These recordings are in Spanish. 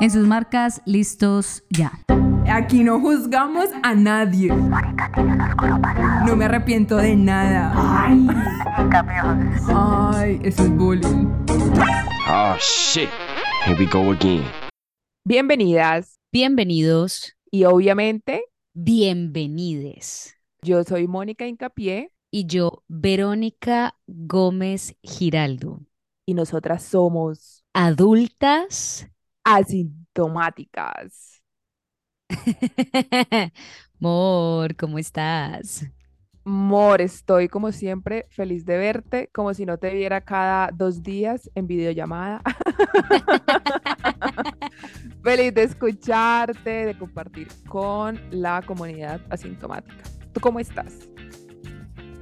En sus marcas, listos ya. Aquí no juzgamos a nadie. No me arrepiento de nada. Ay, Ay eso es bullying. Oh shit. Here we go again. Bienvenidas Bienvenidos, y obviamente bienvenides. yo soy Mónica Incapié Y yo, Verónica Gómez Giraldo. y nosotras somos Adultas. Asintomáticas. Mor, ¿cómo estás? Mor, estoy como siempre feliz de verte, como si no te viera cada dos días en videollamada. feliz de escucharte, de compartir con la comunidad asintomática. ¿Tú cómo estás?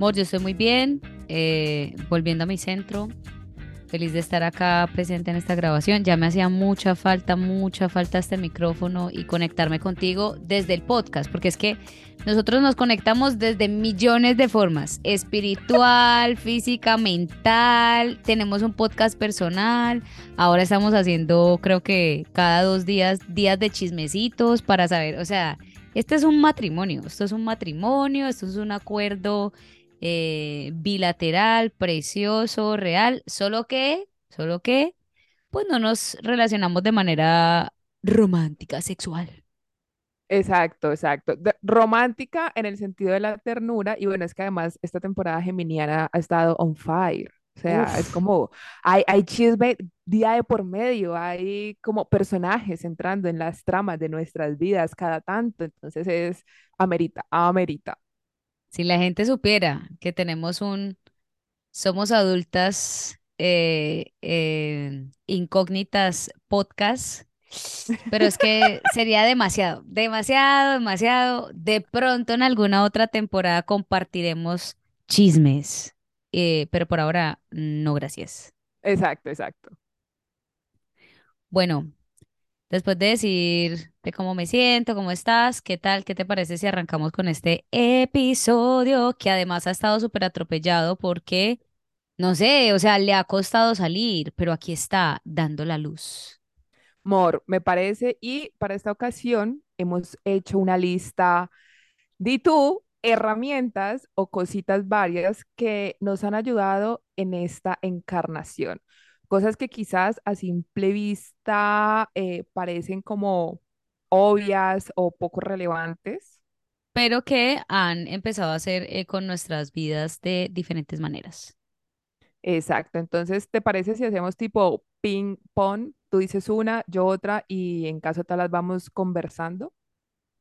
Mor, yo estoy muy bien, eh, volviendo a mi centro. Feliz de estar acá presente en esta grabación. Ya me hacía mucha falta, mucha falta este micrófono y conectarme contigo desde el podcast, porque es que nosotros nos conectamos desde millones de formas, espiritual, física, mental, tenemos un podcast personal, ahora estamos haciendo, creo que cada dos días, días de chismecitos para saber, o sea, este es un matrimonio, esto es un matrimonio, esto es un acuerdo eh, bilateral, precioso, real, solo que, solo que, pues no nos relacionamos de manera romántica, sexual. Exacto, exacto. De- romántica en el sentido de la ternura y bueno, es que además esta temporada geminiana ha estado on fire. O sea, es Uf. como, hay, hay chisme día de por medio, hay como personajes entrando en las tramas de nuestras vidas cada tanto, entonces es, amerita, amerita. Si la gente supiera que tenemos un, somos adultas eh, eh, incógnitas podcast, pero es que sería demasiado, demasiado, demasiado. De pronto en alguna otra temporada compartiremos chismes, eh, pero por ahora no, gracias. Exacto, exacto. Bueno, después de decir cómo me siento, cómo estás, qué tal, qué te parece si arrancamos con este episodio que además ha estado súper atropellado porque, no sé, o sea, le ha costado salir, pero aquí está dando la luz. Mor, me parece, y para esta ocasión hemos hecho una lista de tú, herramientas o cositas varias que nos han ayudado en esta encarnación. Cosas que quizás a simple vista eh, parecen como obvias o poco relevantes. pero que han empezado a hacer eco en nuestras vidas de diferentes maneras. Exacto. Entonces, ¿te parece si hacemos tipo ping pong? Tú dices una, yo otra, y en caso tal las vamos conversando.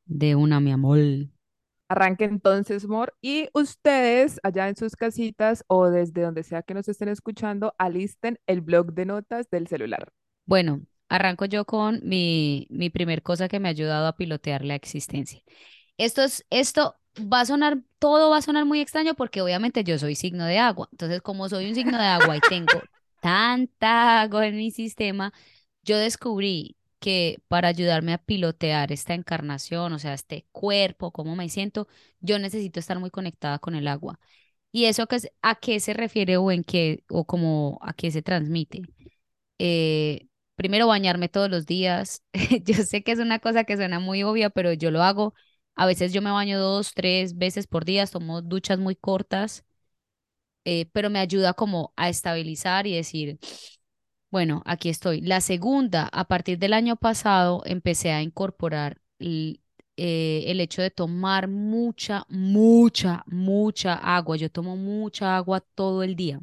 De una, mi amor. Arranque entonces, Mor, y ustedes allá en sus casitas o desde donde sea que nos estén escuchando, alisten el blog de notas del celular. Bueno, arranco yo con mi, mi primer cosa que me ha ayudado a pilotear la existencia. Esto es, esto va a sonar, todo va a sonar muy extraño porque obviamente yo soy signo de agua. Entonces, como soy un signo de agua y tengo tanta agua en mi sistema, yo descubrí que para ayudarme a pilotear esta encarnación, o sea, este cuerpo, cómo me siento, yo necesito estar muy conectada con el agua. ¿Y eso que a qué se refiere o en qué, o como a qué se transmite? Eh, primero bañarme todos los días. Yo sé que es una cosa que suena muy obvia, pero yo lo hago. A veces yo me baño dos, tres veces por día, tomo duchas muy cortas, eh, pero me ayuda como a estabilizar y decir, bueno, aquí estoy. La segunda, a partir del año pasado, empecé a incorporar l- eh, el hecho de tomar mucha, mucha, mucha agua. Yo tomo mucha agua todo el día,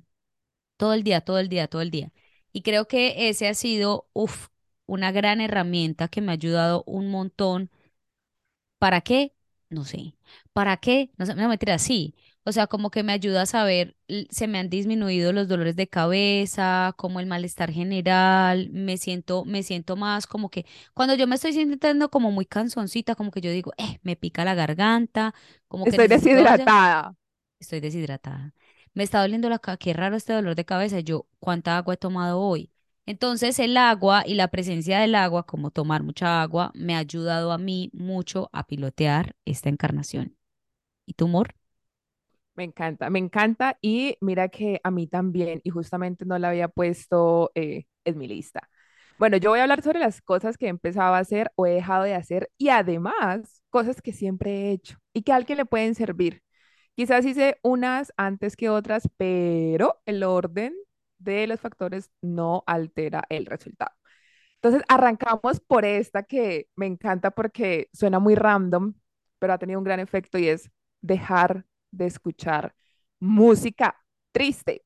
todo el día, todo el día, todo el día. Y creo que ese ha sido, uf, una gran herramienta que me ha ayudado un montón ¿Para qué? No sé. ¿Para qué? No sé, no mentira, sí. O sea, como que me ayuda a saber, se me han disminuido los dolores de cabeza, como el malestar general, me siento, me siento más como que cuando yo me estoy sintiendo como muy cansoncita, como que yo digo, eh, me pica la garganta, como Estoy deshidratada. estoy deshidratada. Me está doliendo la cabeza, qué raro este dolor de cabeza. Yo, ¿cuánta agua he tomado hoy? Entonces el agua y la presencia del agua, como tomar mucha agua, me ha ayudado a mí mucho a pilotear esta encarnación. ¿Y tu humor? Me encanta, me encanta y mira que a mí también, y justamente no la había puesto eh, en mi lista. Bueno, yo voy a hablar sobre las cosas que he empezado a hacer o he dejado de hacer y además cosas que siempre he hecho y que a alguien le pueden servir. Quizás hice unas antes que otras, pero el orden de los factores no altera el resultado. Entonces, arrancamos por esta que me encanta porque suena muy random, pero ha tenido un gran efecto y es dejar de escuchar música triste.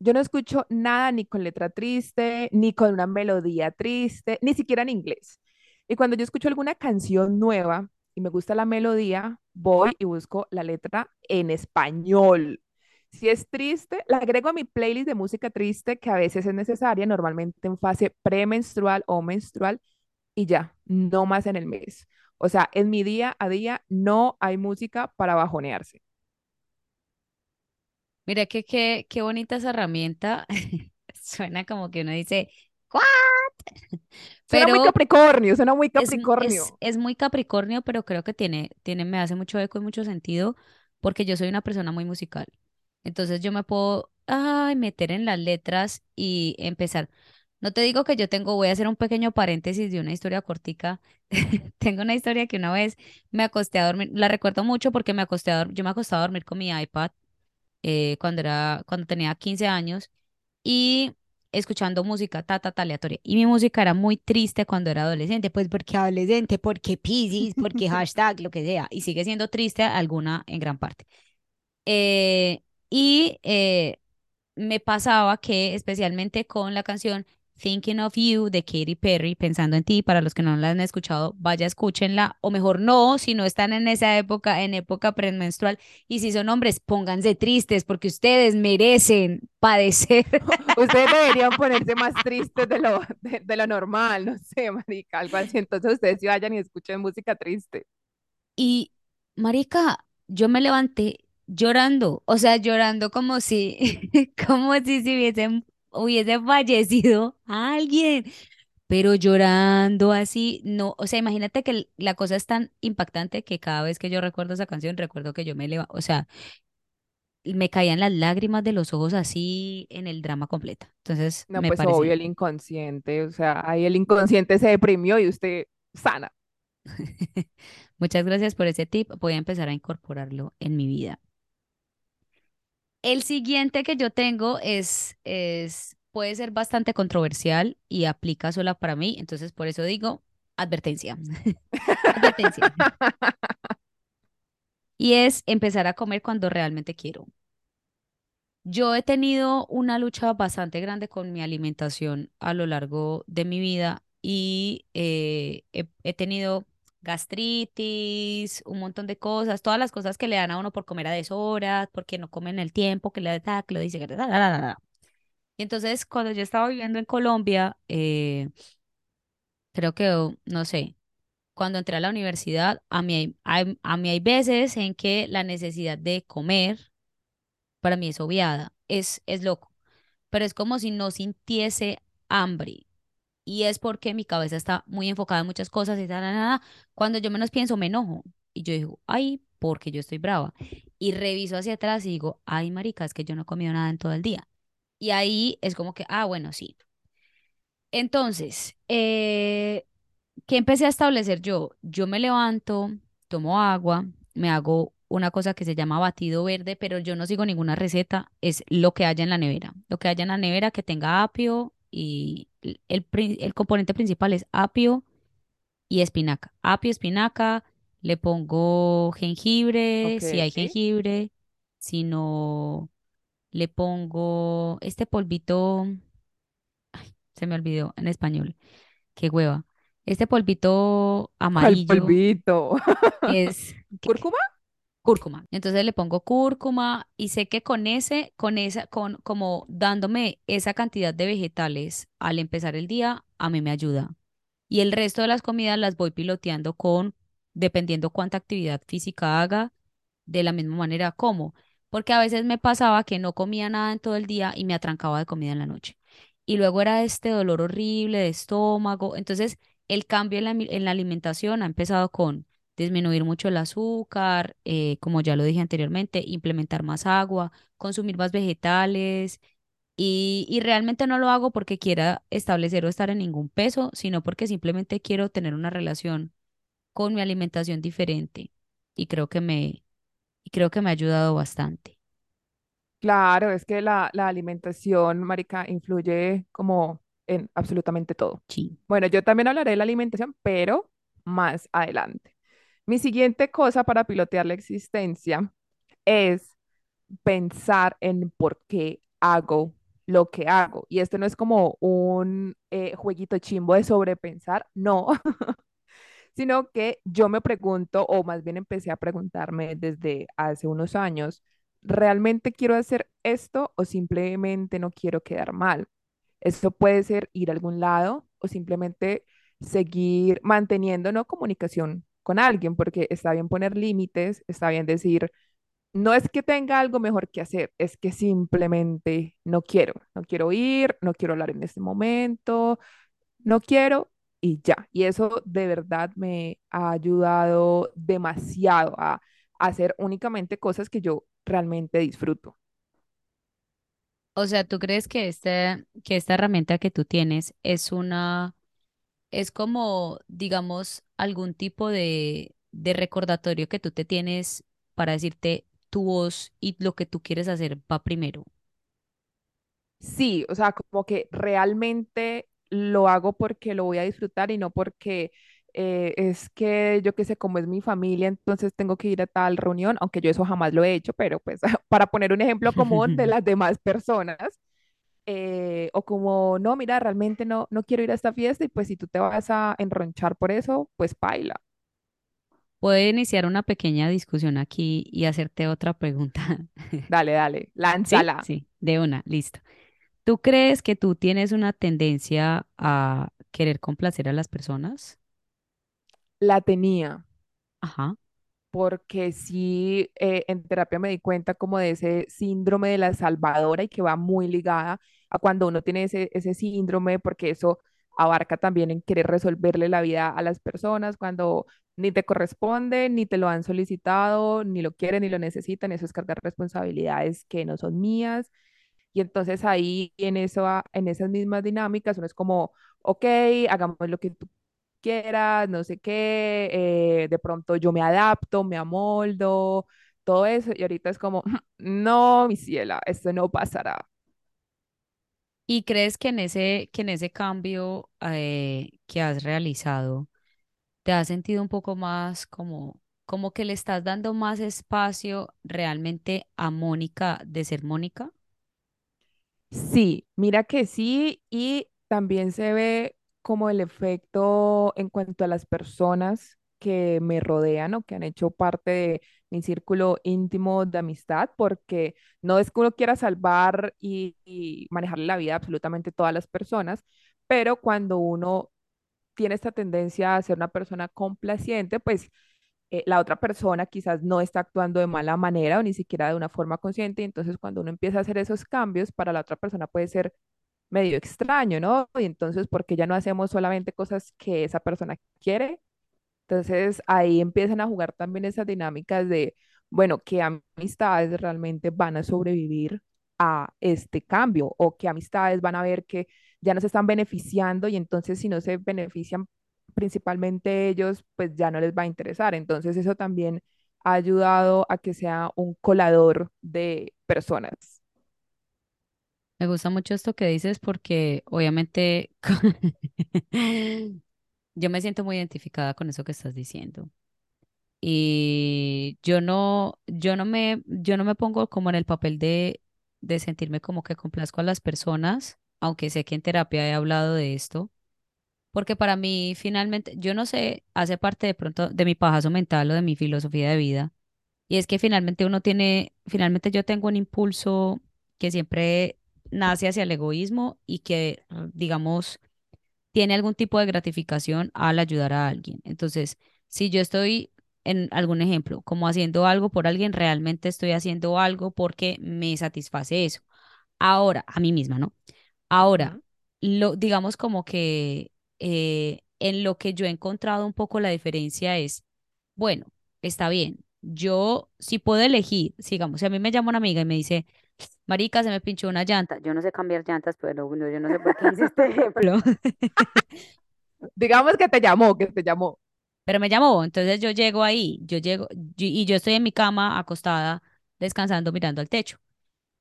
Yo no escucho nada ni con letra triste, ni con una melodía triste, ni siquiera en inglés. Y cuando yo escucho alguna canción nueva y me gusta la melodía, voy y busco la letra en español. Si es triste, la agrego a mi playlist de música triste, que a veces es necesaria, normalmente en fase premenstrual o menstrual, y ya, no más en el mes. O sea, en mi día a día no hay música para bajonearse. Mira que qué, bonita esa herramienta. Suena como que uno dice, ¿what? Suena muy Pero Capricornio, suena muy es, m- es, Capricornio. es muy Capricornio, pero creo que tiene, tiene, me hace mucho eco y mucho sentido porque yo soy una persona muy musical. Entonces yo me puedo, ay, meter en las letras y empezar. No te digo que yo tengo, voy a hacer un pequeño paréntesis de una historia cortica. Tengo una historia que una vez me acosté a dormir, la recuerdo mucho porque me acosté a dormir, yo me acosté a dormir con mi iPad eh, cuando era, cuando tenía 15 años y escuchando música ta, ta, ta, aleatoria. Y mi música era muy triste cuando era adolescente, pues porque adolescente, porque Piscis, porque hashtag, lo que sea, y sigue siendo triste alguna en gran parte. Eh, y eh, me pasaba que, especialmente con la canción Thinking of You de Katy Perry, Pensando en ti, para los que no la han escuchado, vaya, escúchenla, o mejor no, si no están en esa época, en época premenstrual, y si son hombres, pónganse tristes porque ustedes merecen padecer. Ustedes deberían ponerse más tristes de lo, de, de lo normal, no sé, marica, algo así. Entonces ustedes sí vayan y escuchen música triste. Y, marica, yo me levanté llorando, o sea, llorando como si, como si se hubiesen, hubiese fallecido alguien. pero llorando así, no, o sea, imagínate que la cosa es tan impactante que cada vez que yo recuerdo esa canción, recuerdo que yo me levanto, o sea, me caían las lágrimas de los ojos así en el drama completo. Entonces, No, me pues obvio, el inconsciente, o sea, ahí el inconsciente se deprimió y usted sana. muchas gracias por ese tip, voy a empezar a incorporarlo en mi vida. El siguiente que yo tengo es, es, puede ser bastante controversial y aplica sola para mí, entonces por eso digo, advertencia, advertencia. Y es empezar a comer cuando realmente quiero. Yo he tenido una lucha bastante grande con mi alimentación a lo largo de mi vida y eh, he, he tenido gastritis, un montón de cosas, todas las cosas que le dan a uno por comer a deshoras, porque no comen el tiempo, que le da, que lo dice, que da, da, da. Y entonces cuando yo estaba viviendo en Colombia, eh, creo que, oh, no sé, cuando entré a la universidad, a mí hay, hay- a mí hay veces en que la necesidad de comer para mí es obviada, es, es loco, pero es como si no sintiese hambre. Y es porque mi cabeza está muy enfocada en muchas cosas y tal, nada. Cuando yo menos pienso, me enojo. Y yo digo, ay, porque yo estoy brava. Y reviso hacia atrás y digo, ay, marica, es que yo no he comido nada en todo el día. Y ahí es como que, ah, bueno, sí. Entonces, eh, ¿qué empecé a establecer yo? Yo me levanto, tomo agua, me hago una cosa que se llama batido verde, pero yo no sigo ninguna receta, es lo que haya en la nevera. Lo que haya en la nevera que tenga apio y el, el el componente principal es apio y espinaca. Apio, espinaca, le pongo jengibre, si hay jengibre, si no, le pongo este polvito, se me olvidó en español, qué hueva. Este polvito ¿Cuál amarillo polvito? es. Cúrcuma. Entonces le pongo cúrcuma y sé que con ese, con esa, con como dándome esa cantidad de vegetales al empezar el día, a mí me ayuda. Y el resto de las comidas las voy piloteando con, dependiendo cuánta actividad física haga, de la misma manera como. Porque a veces me pasaba que no comía nada en todo el día y me atrancaba de comida en la noche. Y luego era este dolor horrible de estómago. Entonces, el cambio en la, en la alimentación ha empezado con disminuir mucho el azúcar, eh, como ya lo dije anteriormente, implementar más agua, consumir más vegetales, Y, y realmente no lo hago porque quiera establecer o estar en ningún peso, sino porque simplemente quiero tener una relación con mi alimentación diferente. Y creo que me, y creo que me ha ayudado bastante. Claro, es que la, la alimentación, marica, influye como en absolutamente todo. Sí. Bueno, yo también hablaré de la alimentación, pero más adelante. Mi siguiente cosa para pilotear la existencia es pensar en por qué hago lo que hago. Y esto no es como un eh, jueguito chimbo de sobrepensar, no, sino que yo me pregunto, o más bien empecé a preguntarme desde hace unos años, ¿realmente quiero hacer esto o simplemente no quiero quedar mal? Esto puede ser ir a algún lado o simplemente seguir manteniendo, ¿no? comunicación con alguien, porque está bien poner límites, está bien decir, no es que tenga algo mejor que hacer, es que simplemente no quiero, no quiero ir, no quiero hablar en este momento, no quiero y ya. Y eso de verdad me ha ayudado demasiado a, hacer únicamente cosas que yo realmente disfruto. O sea, ¿tú crees que este, que esta herramienta que tú tienes es una, es como, digamos, algún tipo de, de recordatorio que tú te tienes para decirte tu voz y lo que tú quieres hacer va primero? Sí, o sea, como que realmente lo hago porque lo voy a disfrutar y no porque eh, es que yo qué sé, como es mi familia, entonces tengo que ir a tal reunión, aunque yo eso jamás lo he hecho, pero pues para poner un ejemplo común de las demás personas, eh, o como, no, mira, realmente no, no quiero ir a esta fiesta y pues si tú te vas a enronchar por eso, pues paila. Puedo iniciar una pequeña discusión aquí y hacerte otra pregunta. Dale, dale, ¿Sí? lánzala. Sí, de una, listo. ¿Tú crees que tú tienes una tendencia a querer complacer a las personas? La tenía. Ajá. Porque sí, eh, en terapia me di cuenta como de ese síndrome de la salvadora y que va muy ligada a cuando uno tiene ese, ese síndrome, porque eso abarca también en querer resolverle la vida a las personas cuando ni te corresponde, ni te lo han solicitado, ni lo quieren, ni lo necesitan, eso es cargar responsabilidades que no son mías. Y entonces ahí en eso, en esas mismas dinámicas, uno es como, ok, hagamos lo que tú quieras, no sé qué, eh, de pronto yo me adapto, me amoldo, todo eso, y ahorita es como, no, mi ciela, esto no pasará. ¿Y crees que en ese, que en ese cambio eh, que has realizado, te has sentido un poco más como, como que le estás dando más espacio realmente a Mónica de ser Mónica? Sí, mira que sí, y también se ve como el efecto en cuanto a las personas que me rodean o que han hecho parte de mi círculo íntimo de amistad, porque no es que uno quiera salvar y, y manejarle la vida absolutamente todas las personas, pero cuando uno tiene esta tendencia a ser una persona complaciente, pues eh, la otra persona quizás no está actuando de mala manera o ni siquiera de una forma consciente, y entonces cuando uno empieza a hacer esos cambios, para la otra persona puede ser medio extraño, ¿no? Y entonces, ¿por qué ya no hacemos solamente cosas que esa persona quiere? Entonces ahí empiezan a jugar también esas dinámicas de, bueno, qué amistades realmente van a sobrevivir a este cambio o qué amistades van a ver que ya no se están beneficiando y entonces si no se benefician principalmente ellos, pues ya no les va a interesar. Entonces eso también ha ayudado a que sea un colador de personas. Me gusta mucho esto que dices porque obviamente yo me siento muy identificada con eso que estás diciendo. Y yo no, yo no me, yo no me pongo como en el papel de, de sentirme como que complazco a las personas, aunque sé que en terapia he hablado de esto, porque para mí finalmente, yo no sé, hace parte de pronto de mi pajazo mental o de mi filosofía de vida, y es que finalmente uno tiene, finalmente yo tengo un impulso que siempre nace hacia el egoísmo y que, digamos, tiene algún tipo de gratificación al ayudar a alguien. Entonces, si yo estoy en algún ejemplo, como haciendo algo por alguien, realmente estoy haciendo algo porque me satisface eso. Ahora, a mí misma, ¿no? Ahora, lo, digamos como que eh, en lo que yo he encontrado un poco la diferencia es, bueno, está bien, yo si puedo elegir, sigamos, si a mí me llama una amiga y me dice, marica, se me pinchó una llanta. Yo no sé cambiar llantas, pero bueno, yo no sé por qué hice este ejemplo. Digamos que te llamó, que te llamó. Pero me llamó, entonces yo llego ahí, yo llego y yo estoy en mi cama acostada, descansando, mirando al techo.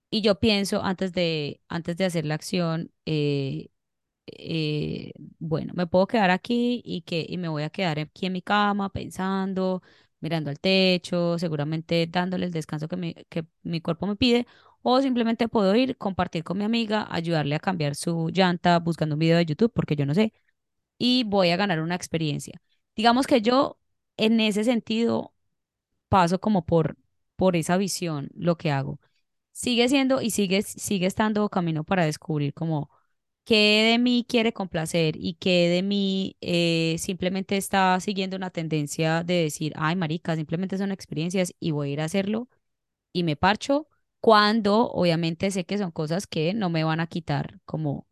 Y yo pienso antes de, antes de hacer la acción, eh, eh, bueno, me puedo quedar aquí y que y me voy a quedar aquí en mi cama pensando, mirando al techo, seguramente dándole el descanso que mi, que mi cuerpo me pide, o simplemente puedo ir, compartir con mi amiga, ayudarle a cambiar su llanta buscando un video de YouTube, porque yo no sé, y voy a ganar una experiencia. Digamos que yo en ese sentido paso como por, por esa visión lo que hago. Sigue siendo y sigue, sigue estando camino para descubrir como qué de mí quiere complacer y qué de mí eh, simplemente está siguiendo una tendencia de decir, ay, marica, simplemente son experiencias y voy a ir a hacerlo y me parcho cuando obviamente sé que son cosas que no me van a quitar como,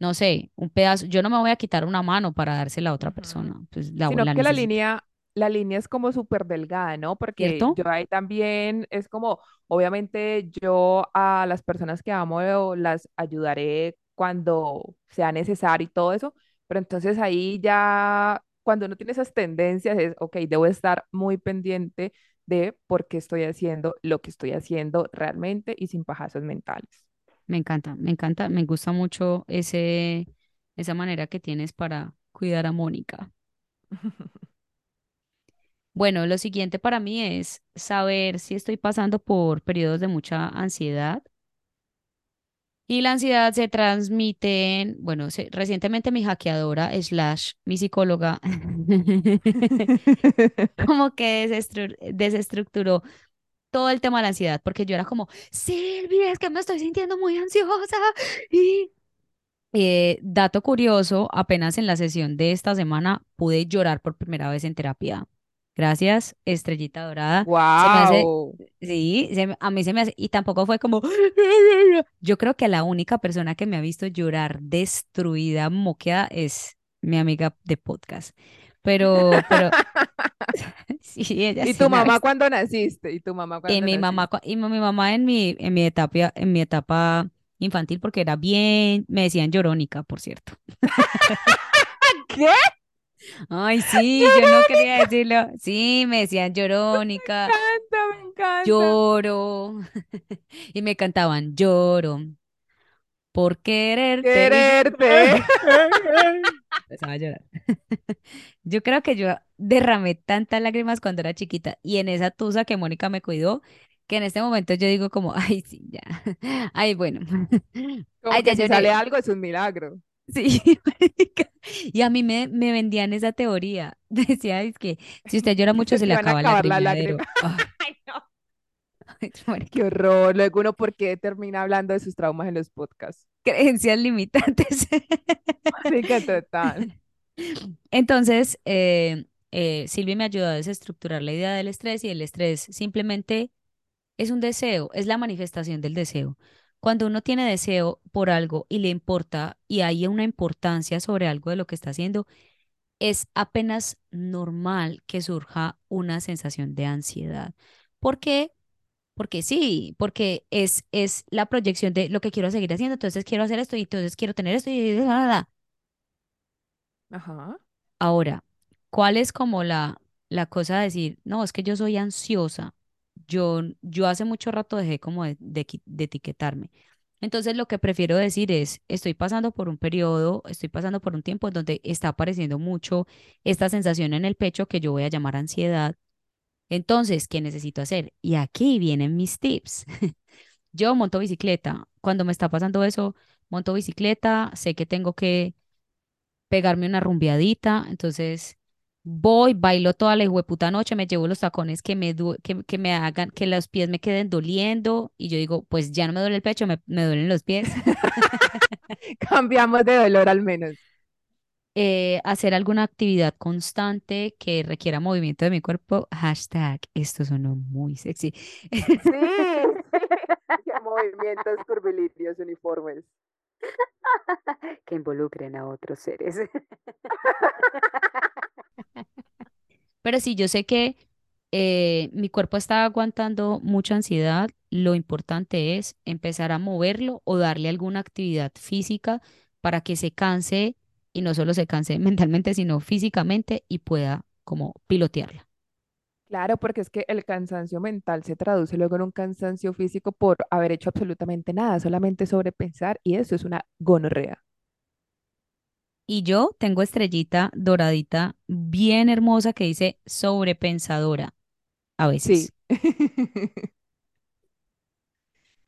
no sé, un pedazo, yo no me voy a quitar una mano para dársela a otra persona, pues la, Sino la que la línea, la línea es como súper delgada, ¿no? Porque ¿cierto? yo ahí también es como, obviamente yo a las personas que amo las ayudaré cuando sea necesario y todo eso, pero entonces ahí ya, cuando uno tiene esas tendencias, es, ok, debo estar muy pendiente de por qué estoy haciendo lo que estoy haciendo realmente y sin pajazos mentales. Me encanta, me encanta, me gusta mucho ese, esa manera que tienes para cuidar a Mónica. Bueno, lo siguiente para mí es saber si estoy pasando por periodos de mucha ansiedad. Y la ansiedad se transmite en, bueno, se- recientemente mi hackeadora slash mi psicóloga como que desestru- desestructuró todo el tema de la ansiedad, porque yo era como, Silvia, es que me estoy sintiendo muy ansiosa. Y eh, dato curioso, apenas en la sesión de esta semana pude llorar por primera vez en terapia. Gracias, Estrellita Dorada. Se me hace, ¡Wow! sí, se me- a mí se me hace, y tampoco fue como, yo creo que la única persona que me ha visto llorar destruida, moqueada, es mi amiga de podcast. Pero, pero, sí, ella ¿Y sí tu mamá cuándo naciste? ¿Y tu mamá Y cuándo mi mamá, naciste? y mi mamá en mi, en mi etapa, en mi etapa infantil, porque era bien, me decían llorónica, por cierto. ¿Qué? Ay, sí, yo no quería decirlo. Sí, me decían llorónica, encanta, me encanta. lloro. Y me cantaban, lloro por quererte. Quererte. empezaba a llorar. Yo creo que yo derramé tantas lágrimas cuando era chiquita y en esa tusa que Mónica me cuidó, que en este momento yo digo como, ay, sí, ya. Ay, bueno. Como Ay, ya que si sale algo es un milagro. Sí. Y a mí me, me vendían esa teoría. Decía, es que si usted llora Que mucho se le acaba las lagrimeadero. lágrimas. Ay, no. Qué horror. Luego uno, ¿por qué termina hablando de sus traumas en los podcasts? Creencias limitantes. Marica, total. Entonces, eh, eh, Silvia me ayudó a desestructurar la idea del estrés y el estrés simplemente es un deseo, es la manifestación del deseo. Cuando uno tiene deseo por algo y le importa y hay una importancia sobre algo de lo que está haciendo, es apenas normal que surja una sensación de ansiedad. ¿Por qué? Porque sí, porque es, es la proyección de lo que quiero seguir haciendo, entonces quiero hacer esto y entonces quiero tener esto y bla. Ajá. Ahora, ¿cuál es como la, la cosa de decir, no, es que yo soy ansiosa? Yo, yo hace mucho rato dejé como de, etiquetarme. Entonces lo que prefiero decir es, estoy pasando por un periodo, estoy pasando por un tiempo donde está apareciendo mucho esta sensación en el pecho que yo voy a llamar ansiedad. Entonces, ¿qué necesito hacer? Y aquí vienen mis tips. Yo monto bicicleta. Cuando me está pasando eso, monto bicicleta, sé que tengo que pegarme una rumbeadita, entonces voy, bailo toda la hueputa noche, me llevo los tacones que me, que, que me hagan, que los pies me queden doliendo y yo digo, pues ya no me duele el pecho, me, me duelen los pies. Cambiamos de dolor al menos. Eh, hacer alguna actividad constante que requiera movimiento de mi cuerpo, hashtag, esto sonó muy sexy. Sí. Movimientos curvilíneos uniformes. que involucren a otros seres. Pero sí, yo sé que eh, mi cuerpo está aguantando mucha ansiedad lo importante es empezar a moverlo o darle alguna actividad física para que se canse y no solo se canse mentalmente, sino físicamente y pueda como pilotearla. Claro, porque es que el cansancio mental se traduce luego en un cansancio físico por haber hecho absolutamente nada, solamente sobrepensar, y eso es una gonorrea. Y yo tengo estrellita doradita bien hermosa que dice sobrepensadora a Sí. veces.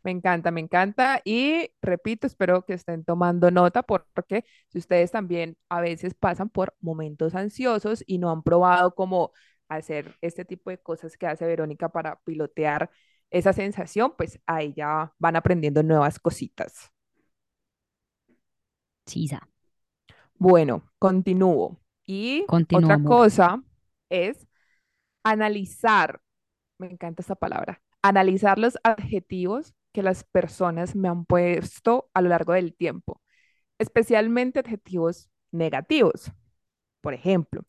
Me encanta, me encanta. Y repito, espero que estén tomando nota porque si ustedes también a veces pasan por momentos ansiosos y no han probado cómo hacer este tipo de cosas que hace Verónica para pilotear esa sensación, pues ahí ya van aprendiendo nuevas cositas. Sisa, Bueno, continúo. Y otra cosa es analizar, me encanta esta palabra, analizar los adjetivos que las personas me han puesto a lo largo del tiempo, especialmente adjetivos negativos. Por ejemplo,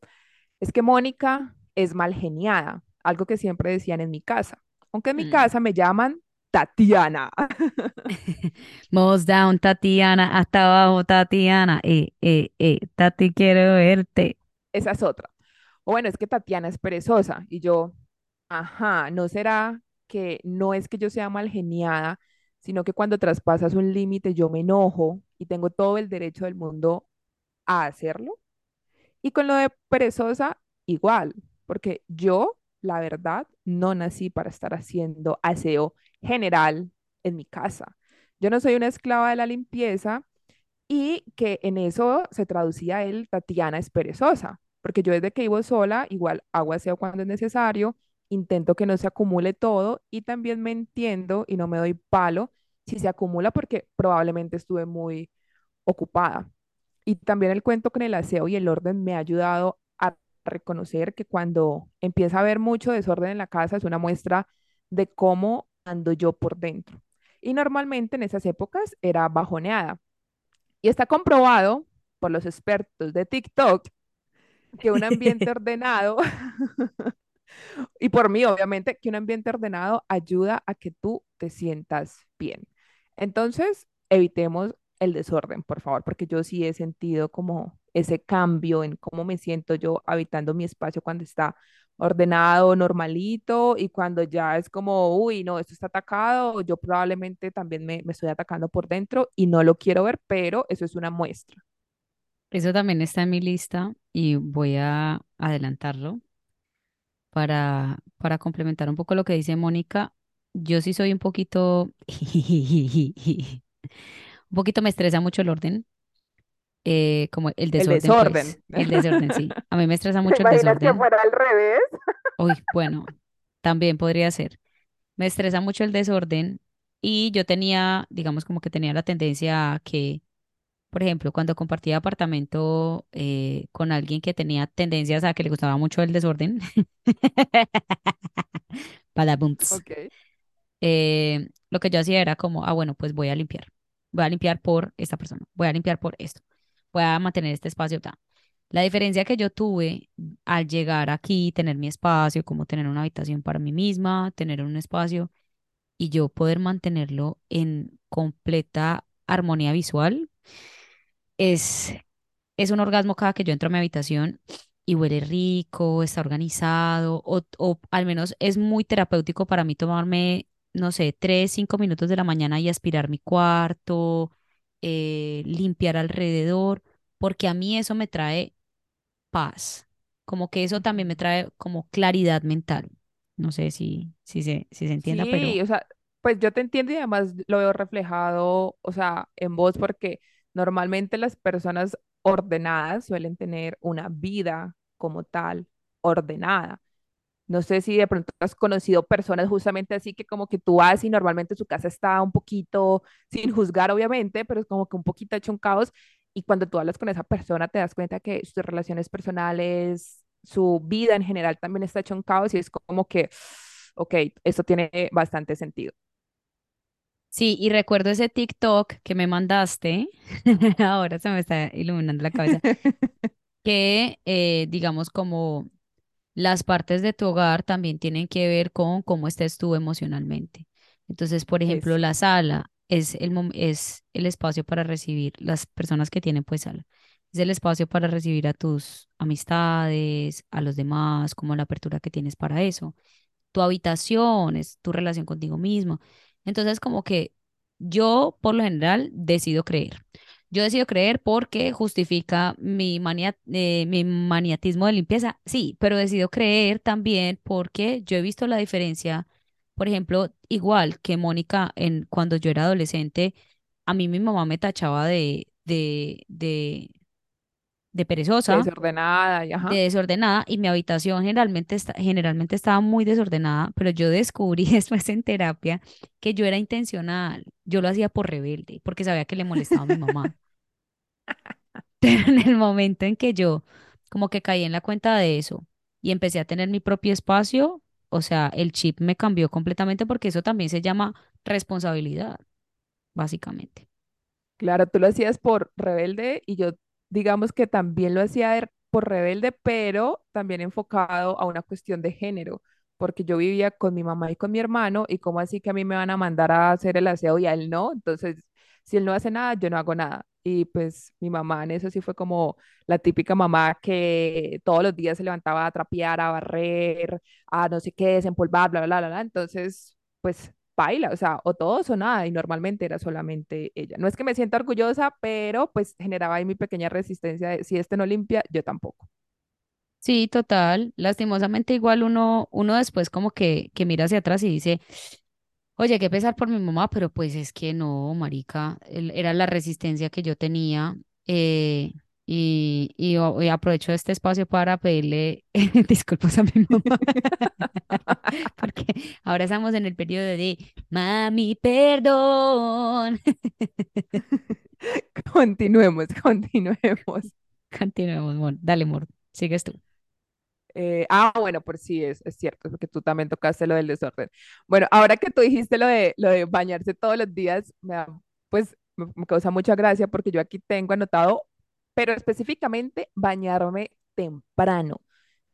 es que Mónica es mal geniada, algo que siempre decían en mi casa. Aunque en mi Mm. casa me llaman Tatiana. Most down, Tatiana, hasta abajo, Tatiana. Eh, eh, eh, Tati, quiero verte. Esa es otra. O bueno, es que Tatiana es perezosa y yo, ajá, ¿no será que no es que yo sea mal geniada, sino que cuando traspasas un límite yo me enojo y tengo todo el derecho del mundo a hacerlo? Y con lo de perezosa, igual, porque yo, la verdad, no nací para estar haciendo aseo general en mi casa. Yo no soy una esclava de la limpieza y que en eso se traducía el Tatiana es perezosa, porque yo desde que vivo sola, igual hago aseo cuando es necesario, intento que no se acumule todo y también me entiendo y no me doy palo si se acumula porque probablemente estuve muy ocupada. Y también el cuento con el aseo y el orden me ha ayudado a reconocer que cuando empieza a haber mucho desorden en la casa es una muestra de cómo ando yo por dentro. Y normalmente en esas épocas era bajoneada. Y está comprobado por los expertos de TikTok que un ambiente ordenado y por mí, obviamente, que un ambiente ordenado ayuda a que tú te sientas bien. Entonces, evitemos el desorden, por favor, porque yo sí he sentido como ese cambio en cómo me siento yo habitando mi espacio cuando está ordenado, normalito, y cuando ya es como, uy, no, esto está atacado, yo probablemente también me, me estoy atacando por dentro y no lo quiero ver, pero eso es una muestra. Eso también está en mi lista y voy a adelantarlo para, para complementar un poco lo que dice Mónica. Yo sí soy un poquito, un poquito me estresa mucho el orden, eh, como el El desorden, pues, desorden. el desorden, sí. A mí me estresa ¿Te mucho el imaginas que desorden. fuera al revés? Uy, bueno, también podría ser. Me estresa mucho el desorden y yo tenía, digamos, como que tenía la tendencia a que, por ejemplo, cuando compartía apartamento eh, con alguien que tenía tendencias a que le gustaba mucho el desorden, para Ok. eh, lo que yo hacía era como, ah, bueno, pues voy a limpiar. Voy a limpiar por esta persona. Voy a limpiar por esto. Voy a mantener este espacio. La diferencia que yo tuve al llegar aquí, tener mi espacio, como tener una habitación para mí misma, tener un espacio y yo poder mantenerlo en completa armonía visual, es, es un orgasmo cada que yo entro a mi habitación y huele rico, está organizado, o, o al menos es muy terapéutico para mí tomarme, no sé, tres, cinco minutos de la mañana y aspirar mi cuarto, eh, limpiar alrededor, porque a mí eso me trae paz, como que eso también me trae como claridad mental. No sé si, si se, si se entienda, Sí, pero o sea, pues yo te entiendo y además lo veo reflejado, o sea, en vos, porque normalmente las personas ordenadas suelen tener una vida como tal ordenada. No sé si de pronto has conocido personas justamente así que como que tú vas y normalmente su casa está un poquito, sin juzgar obviamente, pero es como que un poquito hecho un caos y cuando tú hablas con esa persona te das cuenta que sus relaciones personales, su vida en general también está hecho un caos y es como que, ok, esto tiene bastante sentido. Sí, y recuerdo ese TikTok que me mandaste, ahora se me está iluminando la cabeza, que eh, digamos como las partes de tu hogar también tienen que ver con cómo estés tú emocionalmente. Entonces, por ejemplo, la sala es el, es el espacio para recibir las personas que tienen pues sala. Es el espacio para recibir a tus amistades, a los demás, como la apertura que tienes para eso. Tu habitación es tu relación contigo mismo. Entonces, como que yo, por lo general, decido creer. Yo decido creer porque justifica mi mania, eh, mi maniatismo de limpieza. Sí, pero decido creer también porque yo he visto la diferencia. Por ejemplo, igual que Mónica, en, cuando yo era adolescente, a mí mi mamá me tachaba de, de, de, de perezosa Desordenada y de desordenada y mi habitación generalmente, está, generalmente estaba muy desordenada, pero yo descubrí después en terapia que yo era intencional, yo lo hacía por rebelde, porque sabía que le molestaba a mi mamá. Pero en el momento en que yo como que caí en la cuenta de eso y empecé a tener mi propio espacio, o sea, el chip me cambió completamente porque eso también se llama responsabilidad, básicamente. Claro, tú lo hacías por rebelde y yo digamos que también lo hacía de- por rebelde, pero también enfocado a una cuestión de género, porque yo vivía con mi mamá y con mi hermano y cómo así que a mí me van a mandar a hacer el aseo y a él no, entonces si él no hace nada, yo no hago nada. Y pues mi mamá en eso sí fue como la típica mamá que todos los días se levantaba a trapear, a barrer, a no sé qué, desempolvar, bla, bla, bla, bla. Entonces, pues baila, o sea, o todos o nada, y normalmente era solamente ella. No es que me sienta orgullosa, pero pues generaba ahí mi pequeña resistencia de si este no limpia, yo tampoco. Sí, total. Lastimosamente igual uno, uno después como que, que mira hacia atrás y dice, Oye, qué pesar por mi mamá, pero pues es que no, marica, era la resistencia que yo tenía eh, y, y, o- y aprovecho este espacio para pedirle disculpas a mi mamá, porque ahora estamos en el periodo de mami, perdón. Continuemos, continuemos. Continuemos, amor. Dale, amor, sigues tú. Eh, ah, bueno, por sí, es, es cierto, porque tú también tocaste lo del desorden. Bueno, ahora que tú dijiste lo de, lo de bañarse todos los días, me da, pues me causa mucha gracia porque yo aquí tengo anotado, pero específicamente bañarme temprano.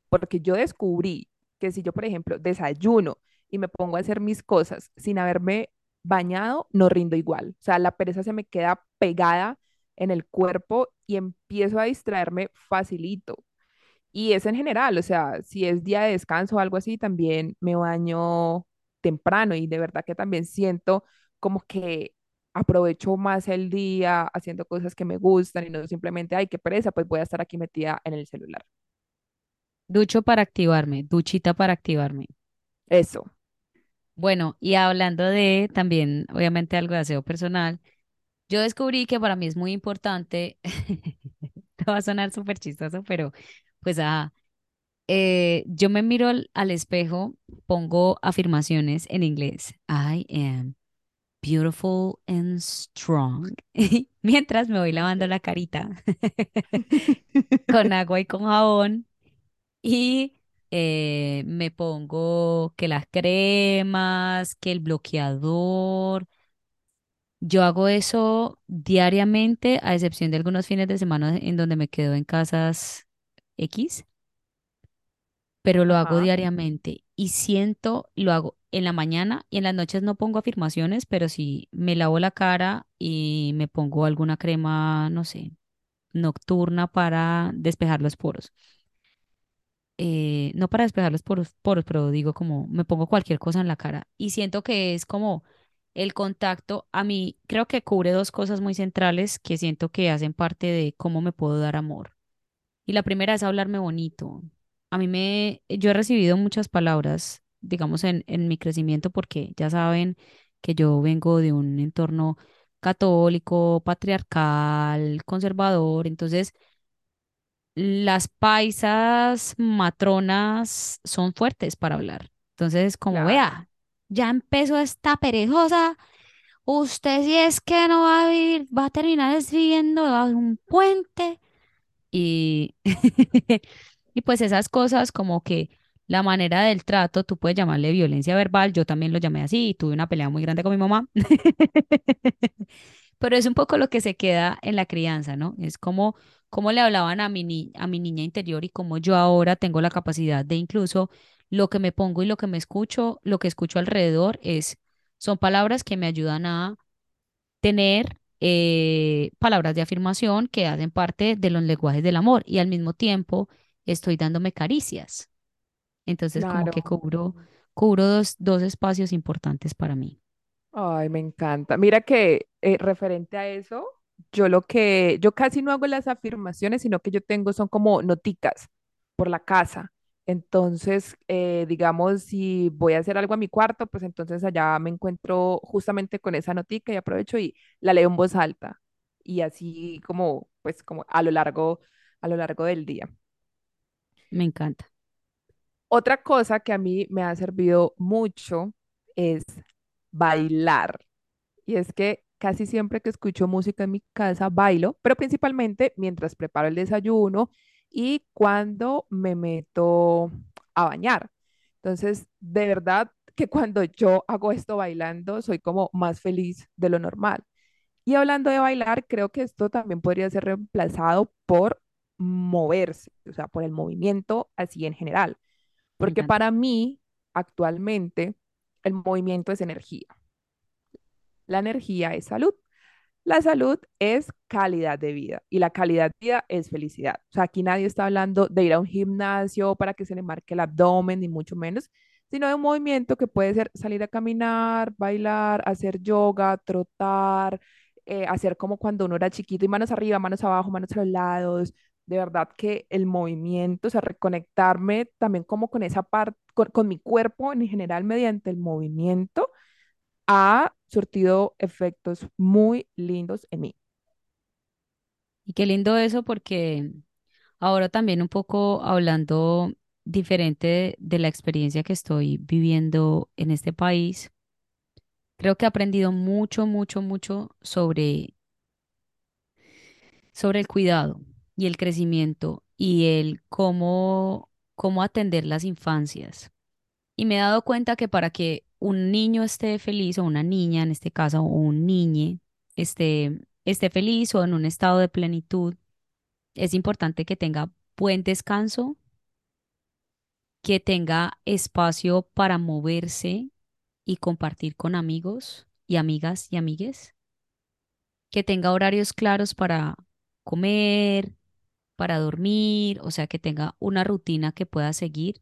porque yo descubrí que si yo, por ejemplo, desayuno y me pongo a hacer mis cosas sin haberme bañado, no rindo igual. O sea, la pereza se me queda pegada en el cuerpo y empiezo a distraerme facilito. Y es en general, o sea, si es día de descanso o algo así, también me baño temprano y de verdad que también siento como que aprovecho más el día haciendo cosas que me gustan y no simplemente, ay, qué pereza, pues voy a estar aquí metida en el celular. Ducho para activarme, duchita para activarme. Eso. Bueno, y hablando de también, obviamente, algo de aseo personal. Yo descubrí que para mí es muy importante, te va a sonar súper chistoso, pero pues ah, eh, yo me miro al, espejo, pongo afirmaciones en inglés. I am beautiful and strong. Mientras me voy lavando la carita con agua y con jabón y eh, me pongo que las cremas, que el bloqueador. Yo hago eso diariamente, a excepción de algunos fines de semana en donde me quedo en casas X, pero lo hago diariamente y siento, lo hago en la mañana y en las noches no pongo afirmaciones, pero sí me lavo la cara y me pongo alguna crema, no sé, nocturna para despejar los poros. eh, no para despejar los poros, poros, pero digo como me pongo cualquier cosa en la cara y siento que es como el contacto a mí creo que cubre dos cosas muy centrales que siento que hacen parte de cómo me puedo dar amor. Y la primera es hablarme bonito. A mí me, yo he recibido muchas palabras, digamos, en, en mi crecimiento porque ya saben que yo vengo de un entorno católico, patriarcal, conservador, entonces las paisas matronas son fuertes para hablar. Entonces, como Claro. vea, ya empezó esta perezosa, usted si es que no va a vivir, va a terminar es viviendo debajo de un puente. Y, y pues esas cosas como que la manera del trato, tú puedes llamarle violencia verbal, yo también lo llamé así y tuve una pelea muy grande con mi mamá. Pero es un poco lo que se queda en la crianza, ¿no? Es como, como le hablaban a mi, ni- a mi niña interior y como yo ahora tengo la capacidad de incluso lo que me pongo y lo que me escucho, lo que escucho alrededor es Son palabras que me ayudan a tener eh, palabras de afirmación que hacen parte de los lenguajes del amor y al mismo tiempo estoy dándome caricias. Entonces, como que Claro. cubro, cubro dos, dos espacios importantes para mí. Ay, me encanta. Mira que eh, referente a eso, yo lo que, yo casi no hago las afirmaciones, sino que yo tengo son como noticas por la casa. Entonces, eh, digamos, si voy a hacer algo a mi cuarto, pues entonces allá me encuentro justamente con esa notica y aprovecho y la leo en voz alta. Y así como, pues como a lo largo, a lo largo del día. Me encanta. Otra cosa que a mí me ha servido mucho es bailar. Y es que casi siempre que escucho música en mi casa bailo, pero principalmente mientras preparo el desayuno y cuando me meto a bañar. Entonces, de verdad que cuando yo hago esto bailando, soy como más feliz de lo normal. Y hablando de bailar, creo que esto también podría ser reemplazado por moverse, o sea, por el movimiento así en general. Porque para mí, actualmente, el movimiento es energía. La energía es salud. La salud es calidad de vida y la calidad de vida es felicidad. O sea, aquí nadie está hablando de ir a un gimnasio para que se le marque el abdomen, ni mucho menos, sino de un movimiento que puede ser salir a caminar, bailar, hacer yoga, trotar, eh, hacer como cuando uno era chiquito y manos arriba, manos abajo, manos a los lados. De verdad que el movimiento, o sea, reconectarme también como con esa parte, con, con mi cuerpo en general mediante el movimiento ha surtido efectos muy lindos en mí. Y qué lindo eso porque ahora también un poco hablando diferente de, la experiencia que estoy viviendo en este país, creo que he aprendido mucho, mucho, mucho sobre, sobre el cuidado y el crecimiento y el cómo, cómo atender las infancias. Y me he dado cuenta que para que un niño esté feliz, o una niña en este caso, o un niñe esté, esté feliz o en un estado de plenitud, es importante que tenga buen descanso, que tenga espacio para moverse y compartir con amigos y amigas y amigues, que tenga horarios claros para comer, para dormir, o sea, que tenga una rutina que pueda seguir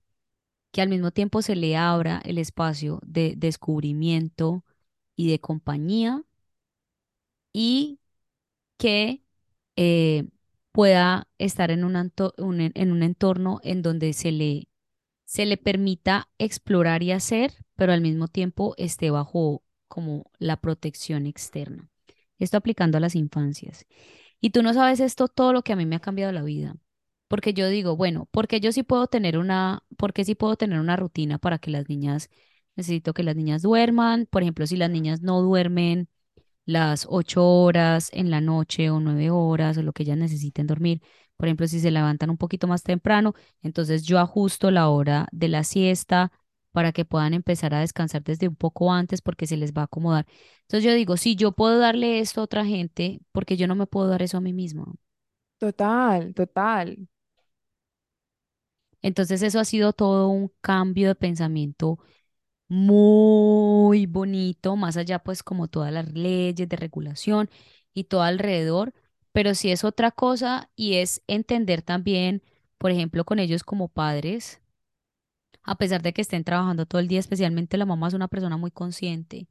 que al mismo tiempo se le abra el espacio de descubrimiento y de compañía y que eh, pueda estar en un, en un entorno en donde se le, se le permita explorar y hacer, pero al mismo tiempo esté bajo como la protección externa. Esto aplicando a las infancias. Y tú no sabes esto, todo lo que a mí me ha cambiado la vida. Porque yo digo, bueno, porque yo sí puedo tener una, porque sí puedo tener una rutina para que las niñas, necesito que las niñas duerman. Por ejemplo, si las niñas no duermen las ocho horas en la noche o nueve horas o lo que ellas necesiten dormir. Por ejemplo, si se levantan un poquito más temprano, entonces yo ajusto la hora de la siesta para que puedan empezar a descansar desde un poco antes porque se les va a acomodar. Entonces yo digo, si yo puedo darle esto a otra gente, porque yo no me puedo dar eso a mí misma? Total, total. Entonces eso ha sido todo un cambio de pensamiento muy bonito, más allá pues como todas las leyes de regulación y todo alrededor, pero sí es otra cosa y es entender también, por ejemplo, con ellos como padres, a pesar de que estén trabajando todo el día, especialmente la mamá es una persona muy consciente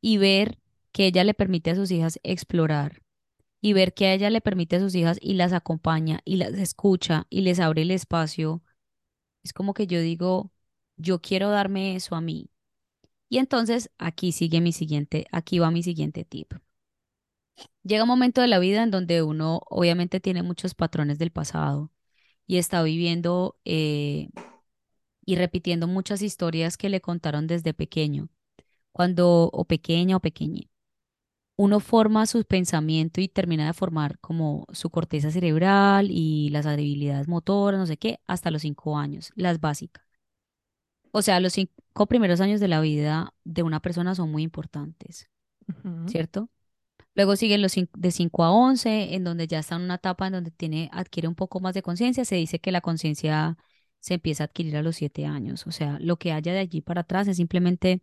y ver que ella le permite a sus hijas explorar y ver que a ella le permite a sus hijas y las acompaña y las escucha y les abre el espacio, es como que yo digo, yo quiero darme eso a mí. Y entonces aquí sigue mi siguiente, aquí va mi siguiente tip. Llega un momento de la vida en donde uno obviamente tiene muchos patrones del pasado y está viviendo eh, y repitiendo muchas historias que le contaron desde pequeño, cuando o pequeña o pequeña. Uno forma su pensamiento y termina de formar como su corteza cerebral y las habilidades motoras, no sé qué, hasta los cinco años, las básicas. O sea, los cinco primeros años de la vida de una persona son muy importantes. ¿cierto? Luego siguen los de 5 a 11, en donde ya está en una etapa en donde tiene, adquiere un poco más de conciencia. Se dice que la conciencia se empieza a adquirir a los 7 años. O sea, lo que haya de allí para atrás es simplemente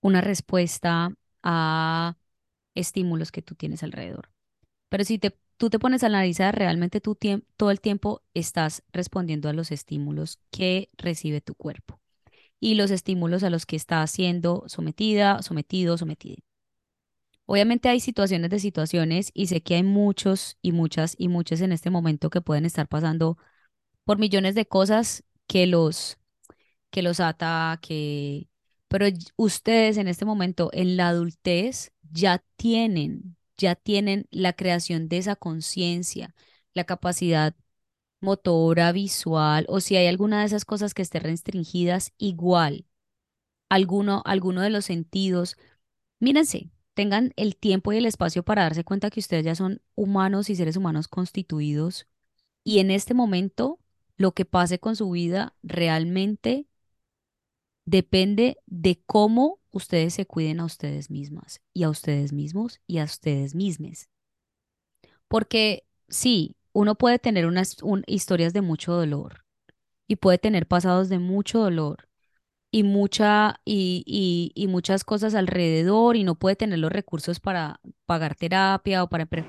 una respuesta a estímulos que tú tienes alrededor. Pero si te, tú te pones a analizar, realmente tú todo el tiempo estás respondiendo a los estímulos que recibe tu cuerpo y los estímulos a los que está siendo sometida, sometido, sometida. Obviamente hay situaciones de situaciones y sé que hay muchos y muchas y muchos en este momento que pueden estar pasando por millones de cosas que los que los ata, que pero ustedes en este momento en la adultez ya tienen ya tienen la creación de esa conciencia, la capacidad motora, visual o si hay alguna de esas cosas que estén restringidas igual, alguno alguno de los sentidos Mírense, tengan el tiempo y el espacio para darse cuenta que ustedes ya son humanos y seres humanos constituidos y en este momento lo que pase con su vida realmente depende de cómo ustedes se cuiden a ustedes mismas y a ustedes mismos y a ustedes mismes. Porque sí, uno puede tener unas un- historias de mucho dolor y puede tener pasados de mucho dolor y mucha y, y, y muchas cosas alrededor y no puede tener los recursos para pagar terapia o para pero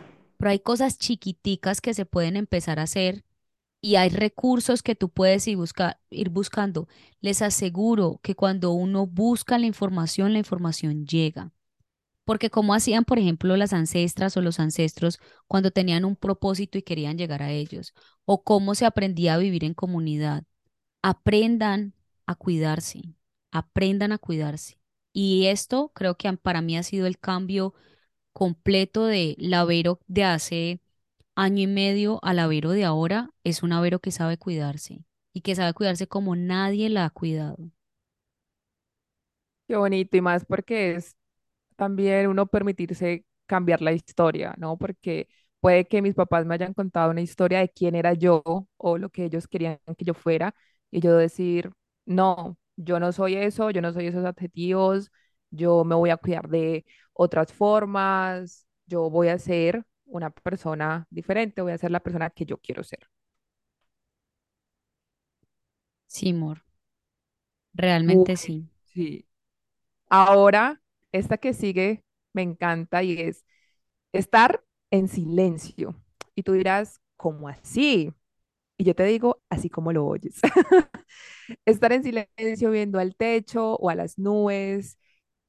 hay cosas chiquiticas que se pueden empezar a hacer y hay recursos que tú puedes ir busca- ir buscando. Les aseguro que cuando uno busca la información, la información llega. Porque como hacían, por ejemplo, las ancestras o los ancestros cuando tenían un propósito y querían llegar a ellos, o cómo se aprendía a vivir en comunidad aprendan a cuidarse, aprendan a cuidarse. Y esto creo que para mí ha sido el cambio completo de la Vero de hace año y medio a la Vero de ahora. Es una Vero que sabe cuidarse y que sabe cuidarse como nadie la ha cuidado. Qué bonito y más porque es también uno permitirse cambiar la historia, ¿no? Porque puede que mis papás me hayan contado una historia de quién era yo o lo que ellos querían que yo fuera y yo decir, no, yo no soy eso, yo no soy esos adjetivos, yo me voy a cuidar de otras formas, yo voy a ser una persona diferente, voy a ser la persona que yo quiero ser. Sí, amor, Uy, realmente sí. sí. Ahora, esta que sigue me encanta y es estar en silencio. Y tú dirás, ¿cómo así? Y yo te digo, así como lo oyes. Estar en silencio viendo al techo o a las nubes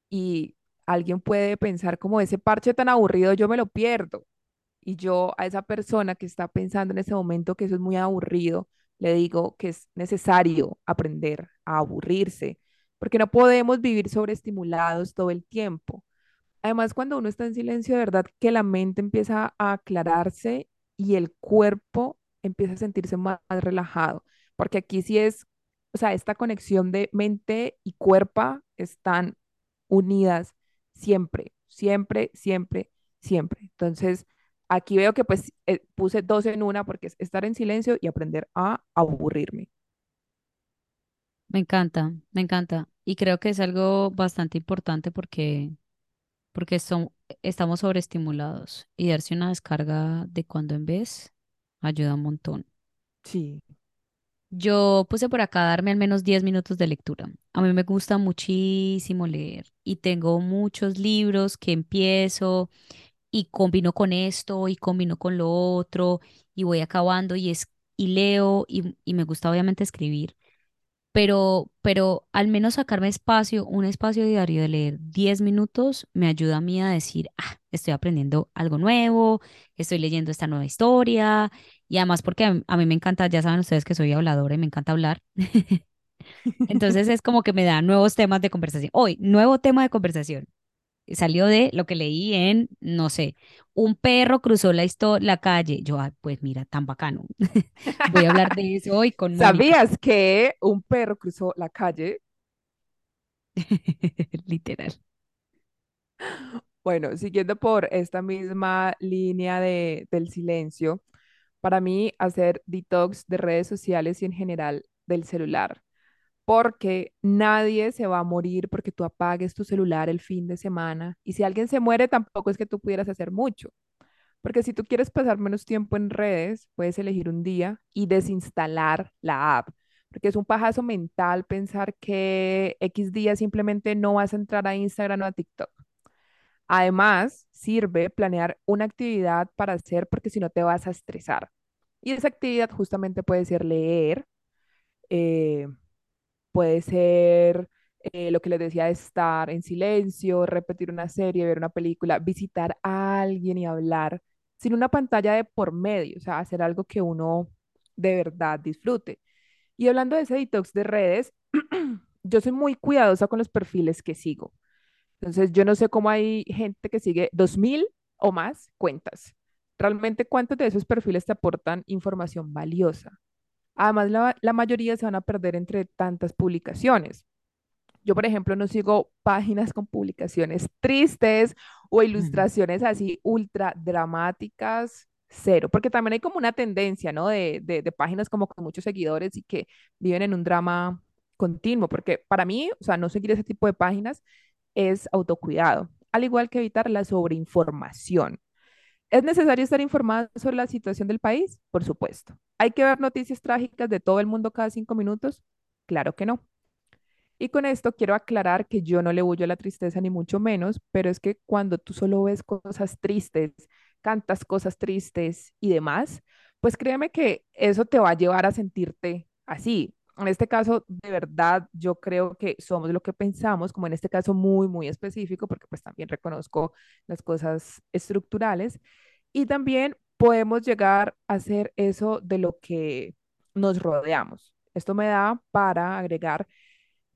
y alguien puede pensar como ese parche tan aburrido, yo me lo pierdo. Y yo a esa persona que está pensando en ese momento que eso es muy aburrido, le digo que es necesario aprender a aburrirse, porque no podemos vivir sobreestimulados todo el tiempo. Además, cuando uno está en silencio, de verdad que la mente empieza a aclararse y el cuerpo empieza a sentirse más, relajado, porque aquí sí es, o sea, esta conexión de mente y cuerpo están unidas siempre, siempre, siempre, siempre. Entonces, aquí veo que pues eh, puse dos en una porque es estar en silencio y aprender a aburrirme. Me encanta, me encanta. Y creo que es algo bastante importante porque, porque son, estamos sobreestimulados y darse una descarga de cuando en vez ayuda un montón. Sí. Yo puse por acá darme al menos 10 minutos de lectura. A mí me gusta muchísimo leer y tengo muchos libros que empiezo y combino con esto y combino con lo otro y voy acabando y, es, y leo y, y me gusta obviamente escribir pero, pero al menos sacarme espacio, un espacio diario de leer 10 minutos, me ayuda a mí a decir, ah, estoy aprendiendo algo nuevo, estoy leyendo esta nueva historia, y además porque a, a mí me encanta, ya saben ustedes que soy habladora y me encanta hablar, entonces es como que me da nuevos temas de conversación. Hoy, nuevo tema de conversación. Salió de lo que leí en, no sé, un perro cruzó la, la calle. Yo, "Ay, pues mira, tan bacano. Voy a hablar de eso hoy con Mónica. ¿Sabías que un perro cruzó la calle? Literal. Bueno, siguiendo por esta misma línea de, del silencio, para mí hacer detox de redes sociales y en general del celular, porque nadie se va a morir porque tú apagues tu celular el fin de semana y si alguien se muere tampoco es que tú pudieras hacer mucho, porque si tú quieres pasar menos tiempo en redes, puedes elegir un día y desinstalar la app, porque es un pajazo mental pensar que X días simplemente no vas a entrar a Instagram o a TikTok. Además, sirve planear una actividad para hacer porque si no te vas a estresar. Y esa actividad justamente puede ser leer, eh, puede ser eh, lo que les decía, estar en silencio, repetir una serie, ver una película, visitar a alguien y hablar sin una pantalla de por medio, o sea, hacer algo que uno de verdad disfrute. Y hablando de ese detox de redes, yo soy muy cuidadosa con los perfiles que sigo. Entonces, yo no sé cómo hay gente que sigue 2000 o más cuentas. Realmente, ¿cuántos de esos perfiles te aportan información valiosa? Además, la, la mayoría se van a perder entre tantas publicaciones. Yo, por ejemplo, no sigo páginas con publicaciones tristes o ilustraciones así ultra dramáticas, cero, porque también hay como una tendencia, ¿no? De, de, de páginas como con muchos seguidores y que viven en un drama continuo, porque para mí, o sea, no seguir ese tipo de páginas es autocuidado, al igual que evitar la sobreinformación. ¿Es necesario estar informado sobre la situación del país? Por supuesto. ¿Hay que ver noticias trágicas de todo el mundo cada cinco minutos? Claro que no. Y con esto quiero aclarar que yo no le huyo a la tristeza ni mucho menos, pero es que cuando tú solo ves cosas tristes, cantas cosas tristes y demás, pues créeme que eso te va a llevar a sentirte así. En este caso, de verdad, yo creo que somos lo que pensamos, como en este caso muy, muy específico, porque pues también reconozco las cosas estructurales y también podemos llegar a hacer eso de lo que nos rodeamos. Esto me da para agregar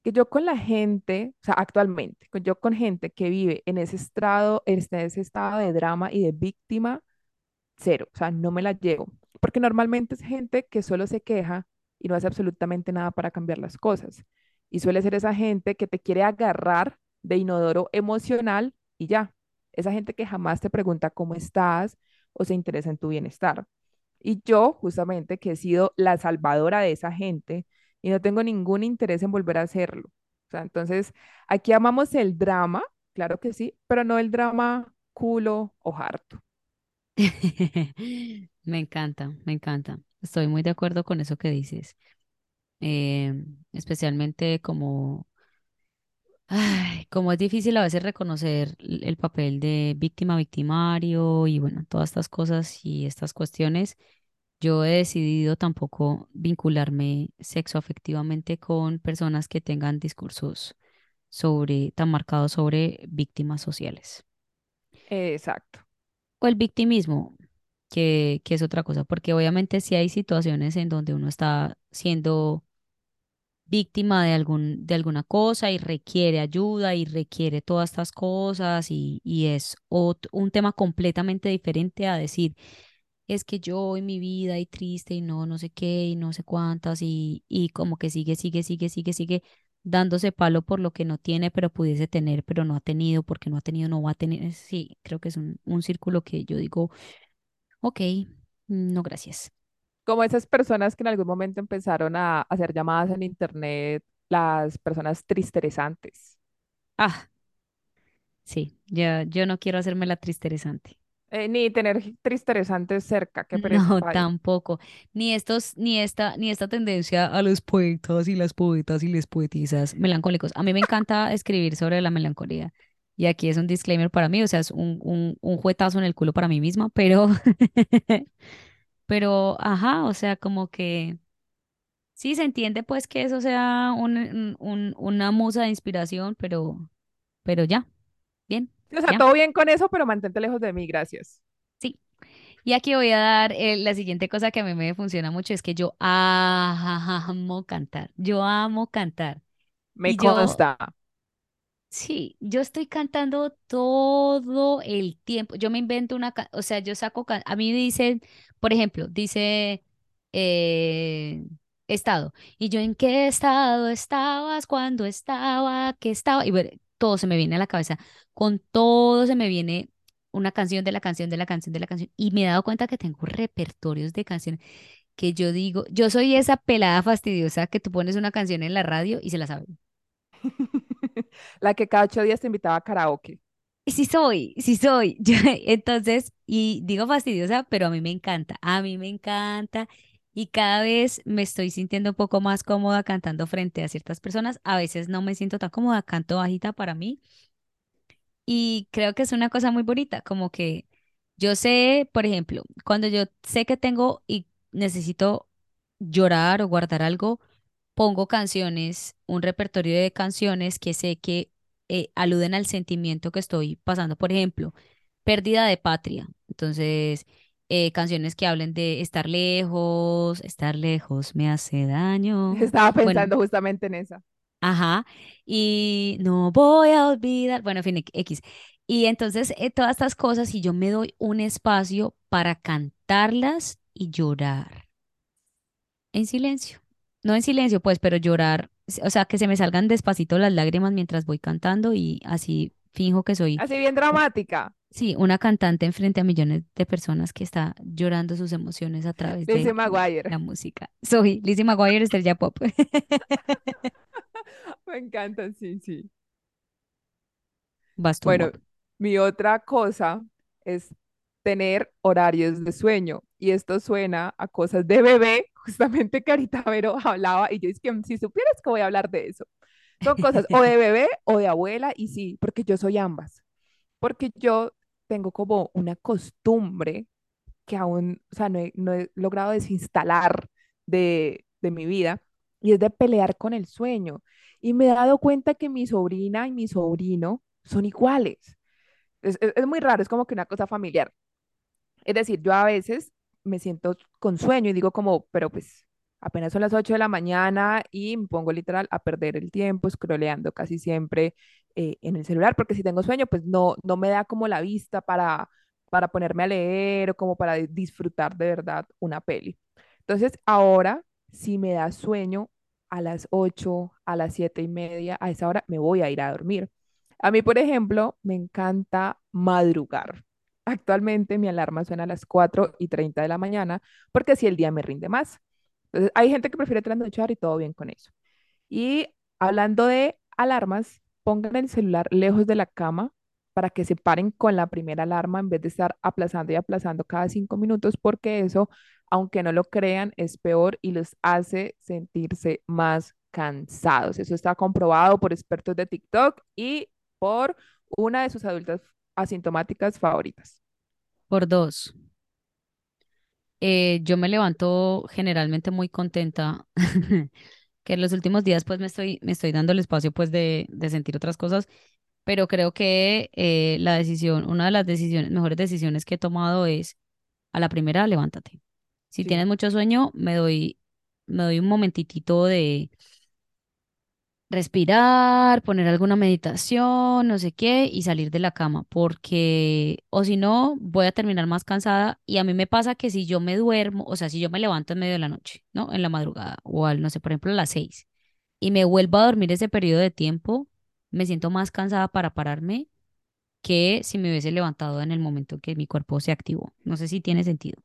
que yo con la gente, o sea, actualmente, yo con gente que vive en ese estado, en este- ese estado de drama y de víctima, cero, o sea, no me la llevo, porque normalmente es gente que solo se queja y no hace absolutamente nada para cambiar las cosas. Y suele ser esa gente que te quiere agarrar de inodoro emocional y ya. Esa gente que jamás te pregunta cómo estás o se interesa en tu bienestar. Y yo, justamente, que he sido la salvadora de esa gente y no tengo ningún interés en volver a hacerlo. Entonces, aquí amamos el drama, claro que sí, pero no el drama culo o harto. Me encanta, me encanta. Estoy muy de acuerdo con eso que dices. Eh, especialmente como, ay, como es difícil a veces reconocer el papel de víctima, victimario y bueno, todas estas cosas y estas cuestiones. Yo he decidido tampoco vincularme sexoafectivamente con personas que tengan discursos sobre, tan marcados sobre víctimas sociales. Exacto. O el victimismo, que, que es otra cosa, porque obviamente sí hay situaciones en donde uno está siendo víctima de algún, de alguna cosa y requiere ayuda y requiere todas estas cosas y, y es ot- un tema completamente diferente a decir, es que yo en mi vida y triste y no, no sé qué y no sé cuántas y, y como que sigue, sigue, sigue, sigue, sigue dándose palo por lo que no tiene, pero pudiese tener, pero no ha tenido, porque no ha tenido, no va a tener. Sí, creo que es un, un círculo que yo digo, ok, no, gracias. Como esas personas que en algún momento empezaron a hacer llamadas en internet, las personas tristeresantes. Ah, sí, ya, yo no quiero hacerme la tristeresante. Eh, ni tener tristeresantes cerca, pereza. No, tampoco. Ni estos, ni esta, ni esta tendencia a los poetas y las poetas y las poetisas melancólicos. A mí me encanta escribir sobre la melancolía. Y aquí es un disclaimer para mí, o sea, es un, un, un juetazo en el culo para mí misma, pero, pero, ajá, o sea, como que sí se entiende pues que eso sea un, un, un- una musa de inspiración, pero, pero ya, bien, O sea, ya, todo bien con eso, pero mantente lejos de mí, gracias. sí. Y aquí voy a dar eh, la siguiente cosa que a mí me funciona mucho, es que yo amo cantar, yo amo cantar. Me Y yo, consta. Sí, yo estoy cantando todo el tiempo. Yo me invento una, o sea, yo saco, a mí dicen, por ejemplo, dice eh, estado. Y yo, ¿en qué estado estabas cuando estaba? ¿Qué estaba? Y todo se me viene a la cabeza. Con todo se me viene una canción de la canción de la canción de la canción. Y me he dado cuenta que tengo repertorios de canciones que yo digo, yo soy esa pelada fastidiosa que tú pones una canción en la radio y se la sabe. La que cada ocho días te invitaba a karaoke. Sí soy, sí soy. Yo, entonces, y digo fastidiosa, pero a mí me encanta, a mí me encanta. y cada vez me estoy sintiendo un poco más cómoda cantando frente a ciertas personas. A veces no me siento tan cómoda, canto bajita para mí. Y creo que es una cosa muy bonita, como que yo sé, por ejemplo, cuando yo sé que tengo y necesito llorar o guardar algo, pongo canciones, un repertorio de canciones que sé que eh, aluden al sentimiento que estoy pasando. Por ejemplo, pérdida de patria. Entonces, eh, canciones que hablen de estar lejos, estar lejos me hace daño. Estaba Bueno, pensando justamente en esa. ajá. Y no voy a olvidar, bueno, en fin, X. Y entonces, eh, todas estas cosas, y yo me doy un espacio para cantarlas y llorar en silencio. No en silencio, pues, pero llorar, o sea, que se me salgan despacito las lágrimas mientras voy cantando y así finjo que soy, Así bien dramática. sí, una cantante enfrente a millones de personas que está llorando sus emociones a través Lizzie de McGuire. la música. Soy Lizzie McGuire, estrella pop. Me encanta, sí, sí. Vas tú, Bueno, mi otra cosa es tener horarios de sueño. Y esto suena a cosas de bebé, justamente que ahorita Vero hablaba y yo es que si supieras que voy a hablar de eso. Son cosas o de bebé o de abuela y sí, porque yo soy ambas. Porque yo tengo como una costumbre que aún, o sea, no he, no he logrado desinstalar de, de mi vida y es de pelear con el sueño. Y me he dado cuenta que mi sobrina y mi sobrino son iguales. Es, es- es muy raro, es como que una cosa familiar. Es decir, yo a veces me siento con sueño y digo como, pero pues apenas son las 8 de la mañana y me pongo literal a perder el tiempo scrolleando casi siempre eh, en el celular, porque si tengo sueño, pues no, no me da como la vista para, para ponerme a leer o como para di- disfrutar de verdad una peli. Entonces, ahora, si me da sueño a las 8 a las 7 y media, a esa hora me voy a ir a dormir. A mí, por ejemplo, me encanta madrugar. Actualmente mi alarma suena a las 4 y 30 de la mañana porque así el día me rinde más. Entonces, hay gente que prefiere trasnochar y todo bien con eso. Y hablando de alarmas, pongan el celular lejos de la cama para que se paren con la primera alarma en vez de estar aplazando y aplazando cada cinco minutos, porque eso, aunque no lo crean, es peor y los hace sentirse más cansados. Eso está comprobado por expertos de TikTok y por una de sus adultas asintomáticas favoritas. Por dos, eh, yo me levanto generalmente muy contenta, que en los últimos días pues me estoy, me estoy dando el espacio pues de, de sentir otras cosas, pero creo que eh, la decisión, una de las decisiones, mejores decisiones que he tomado es a la primera, levántate. Si Sí. tienes mucho sueño, me doy, me doy un momentitito de respirar, poner alguna meditación, no sé qué, y salir de la cama, porque o si no, voy a terminar más cansada y a mí me pasa que si yo me duermo, o sea, si yo me levanto en medio de la noche, ¿no? En la madrugada o al, no sé, por ejemplo, a las seis, y me vuelvo a dormir ese periodo de tiempo, me siento más cansada para pararme que si me hubiese levantado en el momento que mi cuerpo se activó. No sé si tiene sentido,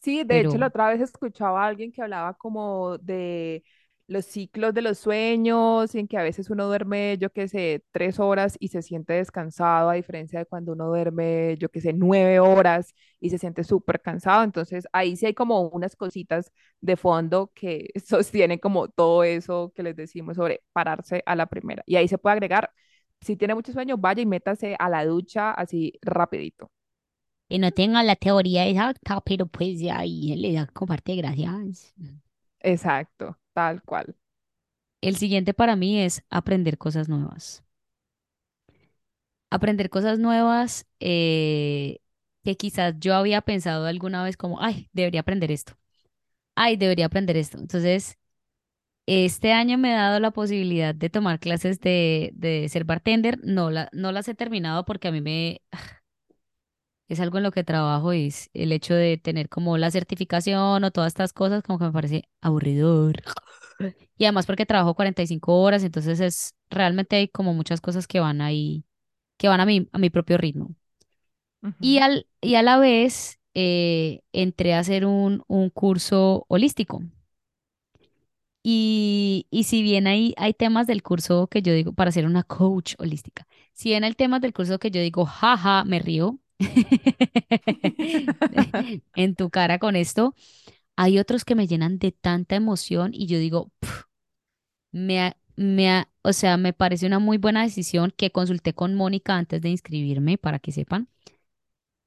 Sí, de hecho, la otra vez escuchaba a alguien que hablaba como de los ciclos de los sueños, y en que a veces uno duerme, yo qué sé, tres horas y se siente descansado, a diferencia de cuando uno duerme, yo qué sé, nueve horas y se siente súper cansado. Entonces, ahí sí hay como unas cositas de fondo que sostienen como todo eso que les decimos sobre pararse a la primera. Y ahí se puede agregar, si tiene mucho sueño, vaya y métase a la ducha así rapidito. que no tenga la teoría exacta, pero pues ahí le da comparte gracias. Exacto, tal cual. El siguiente para mí es aprender cosas nuevas. Aprender cosas nuevas eh, que quizás yo había pensado alguna vez como, ay, debería aprender esto. Ay, debería aprender esto. Entonces, este año me he dado la posibilidad de tomar clases de, de ser bartender. No, la, no las he terminado porque a mí me, es algo en lo que trabajo y es el hecho de tener como la certificación o todas estas cosas como que me parece aburridor. Y además porque trabajo 45 horas, entonces es realmente hay como muchas cosas que van ahí, que van a mi, a mi propio ritmo. Y, al, y a la vez eh, entré a hacer un, un curso holístico. Y, y si bien hay, hay temas del curso que yo digo, para ser una coach holística, si bien hay temas del curso que yo digo, jaja, me río en tu cara con esto, hay otros que me llenan de tanta emoción y yo digo, "Pf, me, ha- me, o sea, me parece una muy buena decisión que consulté con Mónica antes de inscribirme, para que sepan,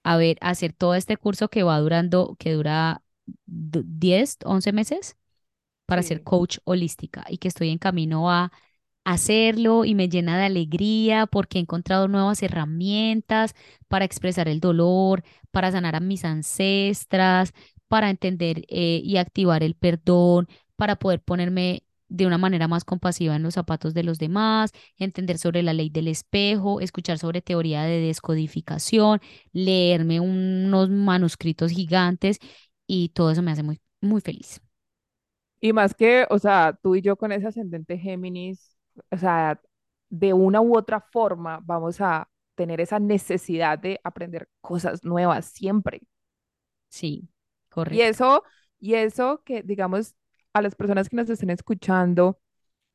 a ver, hacer todo este curso que va durando, que dura du- 10, 11 meses para ser coach holística y que estoy en camino a hacerlo y me llena de alegría porque he encontrado nuevas herramientas para expresar el dolor, para sanar a mis ancestras, para entender eh, y activar el perdón, para poder ponerme de una manera más compasiva en los zapatos de los demás, entender sobre la ley del espejo, escuchar sobre teoría de descodificación, leerme unos manuscritos gigantes y todo eso me hace muy, muy feliz. Y más que, o sea, tú y yo con ese ascendente Géminis, o sea, de una u otra forma vamos a tener esa necesidad de aprender cosas nuevas siempre. Sí, Y correcto. eso, y eso que, digamos, a las personas que nos estén escuchando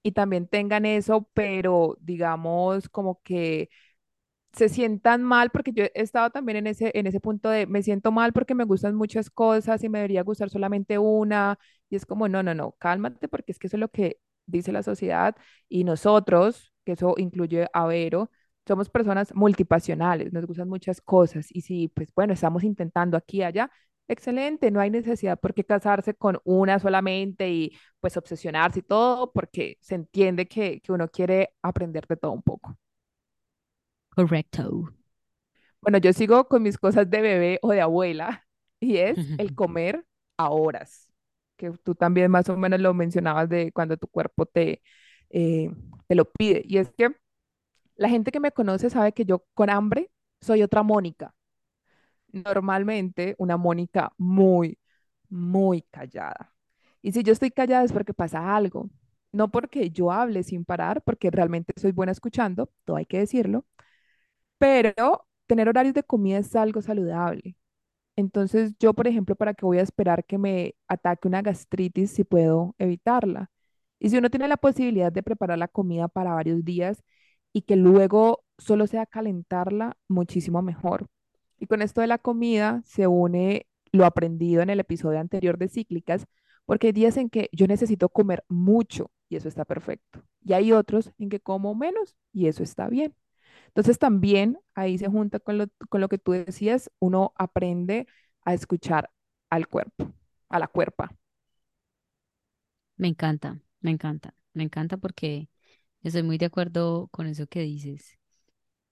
y también tengan eso, pero digamos como que se sientan mal, porque yo he estado también en ese, en ese punto de me siento mal porque me gustan muchas cosas y me debería gustar solamente una. Y es como, no, no, no, cálmate porque es que eso es lo que dice la sociedad y nosotros, que eso incluye a Vero, somos personas multipasionales, nos gustan muchas cosas. Y si, pues bueno, estamos intentando aquí y allá, excelente, no hay necesidad por qué casarse con una solamente y pues obsesionarse y todo, porque se entiende que, que uno quiere aprender de todo un poco. Correcto. Bueno, yo sigo con mis cosas de bebé o de abuela y es el comer a horas, que tú también más o menos lo mencionabas de cuando tu cuerpo te, eh, te lo pide. Y es que la gente que me conoce sabe que yo con hambre soy otra Mónica. Normalmente una Mónica muy, muy callada. Y si yo estoy callada es porque pasa algo. No porque yo hable sin parar, porque realmente soy buena escuchando, todo hay que decirlo pero tener horarios de comida es algo saludable. Entonces, yo, por ejemplo, ¿para qué voy a esperar que me ataque una gastritis si puedo evitarla? Y si uno tiene la posibilidad de preparar la comida para varios días y que luego solo sea calentarla, muchísimo mejor. Y con esto de la comida se une lo aprendido en el episodio anterior de Cíclicas, porque hay días en que yo necesito comer mucho y eso está perfecto. Y hay otros en que como menos y eso está bien. Entonces también ahí se junta con lo, con lo que tú decías, uno aprende a escuchar al cuerpo, a la cuerpa. Me encanta, me encanta, me encanta porque estoy muy de acuerdo con eso que dices.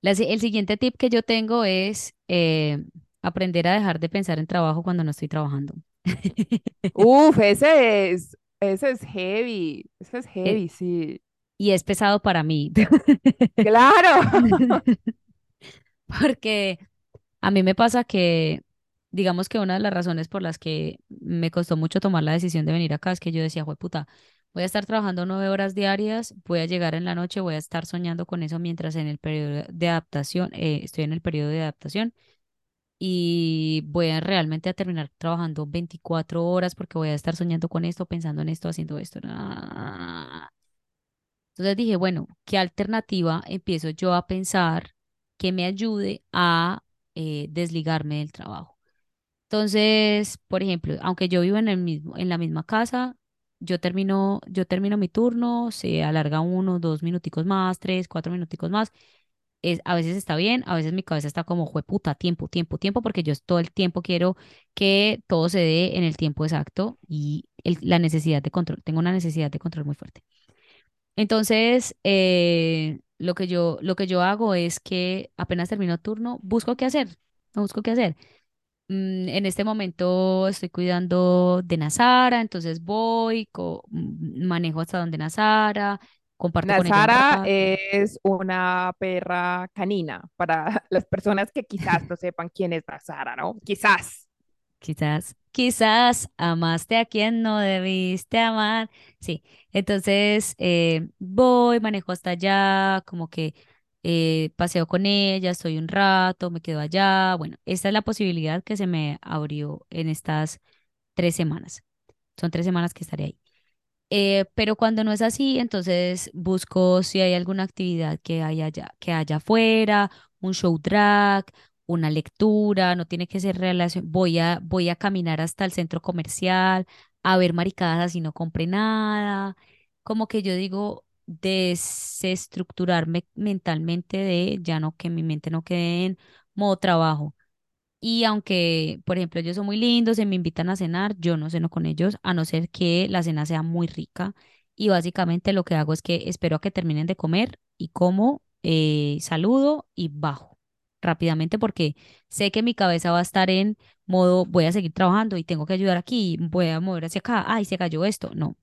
La el siguiente tip que yo tengo es eh, aprender a dejar de pensar en trabajo cuando no estoy trabajando. Uf, ese es, ese es heavy, ese es Eh, heavy, sí. Y es pesado para mí, Claro. porque a mí me pasa que, digamos que una de las razones por las que me costó mucho tomar la decisión de venir acá es que yo decía, puta, voy a estar trabajando nueve horas diarias, voy a llegar en la noche, voy a estar soñando con eso mientras en el periodo de adaptación, eh, estoy en el periodo de adaptación y voy a realmente a terminar trabajando 24 horas porque voy a estar soñando con esto, pensando en esto, haciendo esto. Entonces dije, bueno, ¿qué alternativa empiezo yo a pensar que me ayude a eh, desligarme del trabajo? Entonces, por ejemplo, aunque yo vivo en el mismo, en la misma casa, yo termino, yo termino mi turno, se alarga uno, dos minuticos más, tres, cuatro minuticos más. Es, a veces está bien, a veces mi cabeza está como, jueputa, tiempo, tiempo, tiempo, porque yo todo el tiempo quiero que todo se dé en el tiempo exacto y la necesidad de control, tengo una necesidad de control muy fuerte. Entonces, eh, lo que yo, lo que yo hago es que apenas termino turno, busco qué hacer, no busco qué hacer. Mm, en este momento estoy cuidando de Nazara, entonces voy, co- mm, manejo hasta donde Nazara, comparto con ella un Nazara es una perra canina para las personas que quizás no sepan quién es Nazara, ¿no? Quizás. Quizás, quizás amaste a quien no debiste amar. Sí, entonces eh, voy, manejo hasta allá, como que eh, paseo con ella, estoy un rato, me quedo allá. Bueno, esta es la posibilidad que se me abrió en estas tres semanas. Son tres semanas que estaré ahí. Eh, pero cuando no es así, entonces busco si hay alguna actividad que haya que haya afuera, un show drag, una lectura, no tiene que ser relación, voy a, voy a caminar hasta el centro comercial, a ver maricadas así no compré nada. Como que yo digo, desestructurarme mentalmente de ya no, que mi mente no quede en modo trabajo. Y aunque, por ejemplo, ellos son muy lindos, se me invitan a cenar, yo no ceno con ellos, a no ser que la cena sea muy rica. Y básicamente lo que hago es que espero a que terminen de comer y como, eh, saludo y bajo rápidamente porque sé que mi cabeza va a estar en modo, voy a seguir trabajando y tengo que ayudar aquí, voy a mover hacia acá, ay, se cayó esto. No.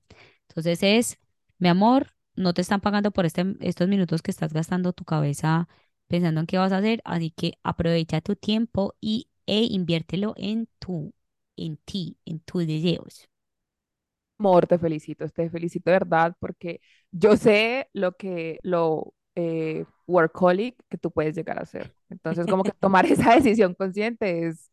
Entonces es, mi amor, no te están pagando por este, estos minutos que estás gastando tu cabeza pensando en qué vas a hacer, así que aprovecha tu tiempo y e inviértelo en tu, en ti, en tus deseos. Amor, te felicito, te felicito de verdad porque yo sé lo que, lo eh, workaholic que tú puedes llegar a ser. Entonces, como que tomar esa decisión consciente es,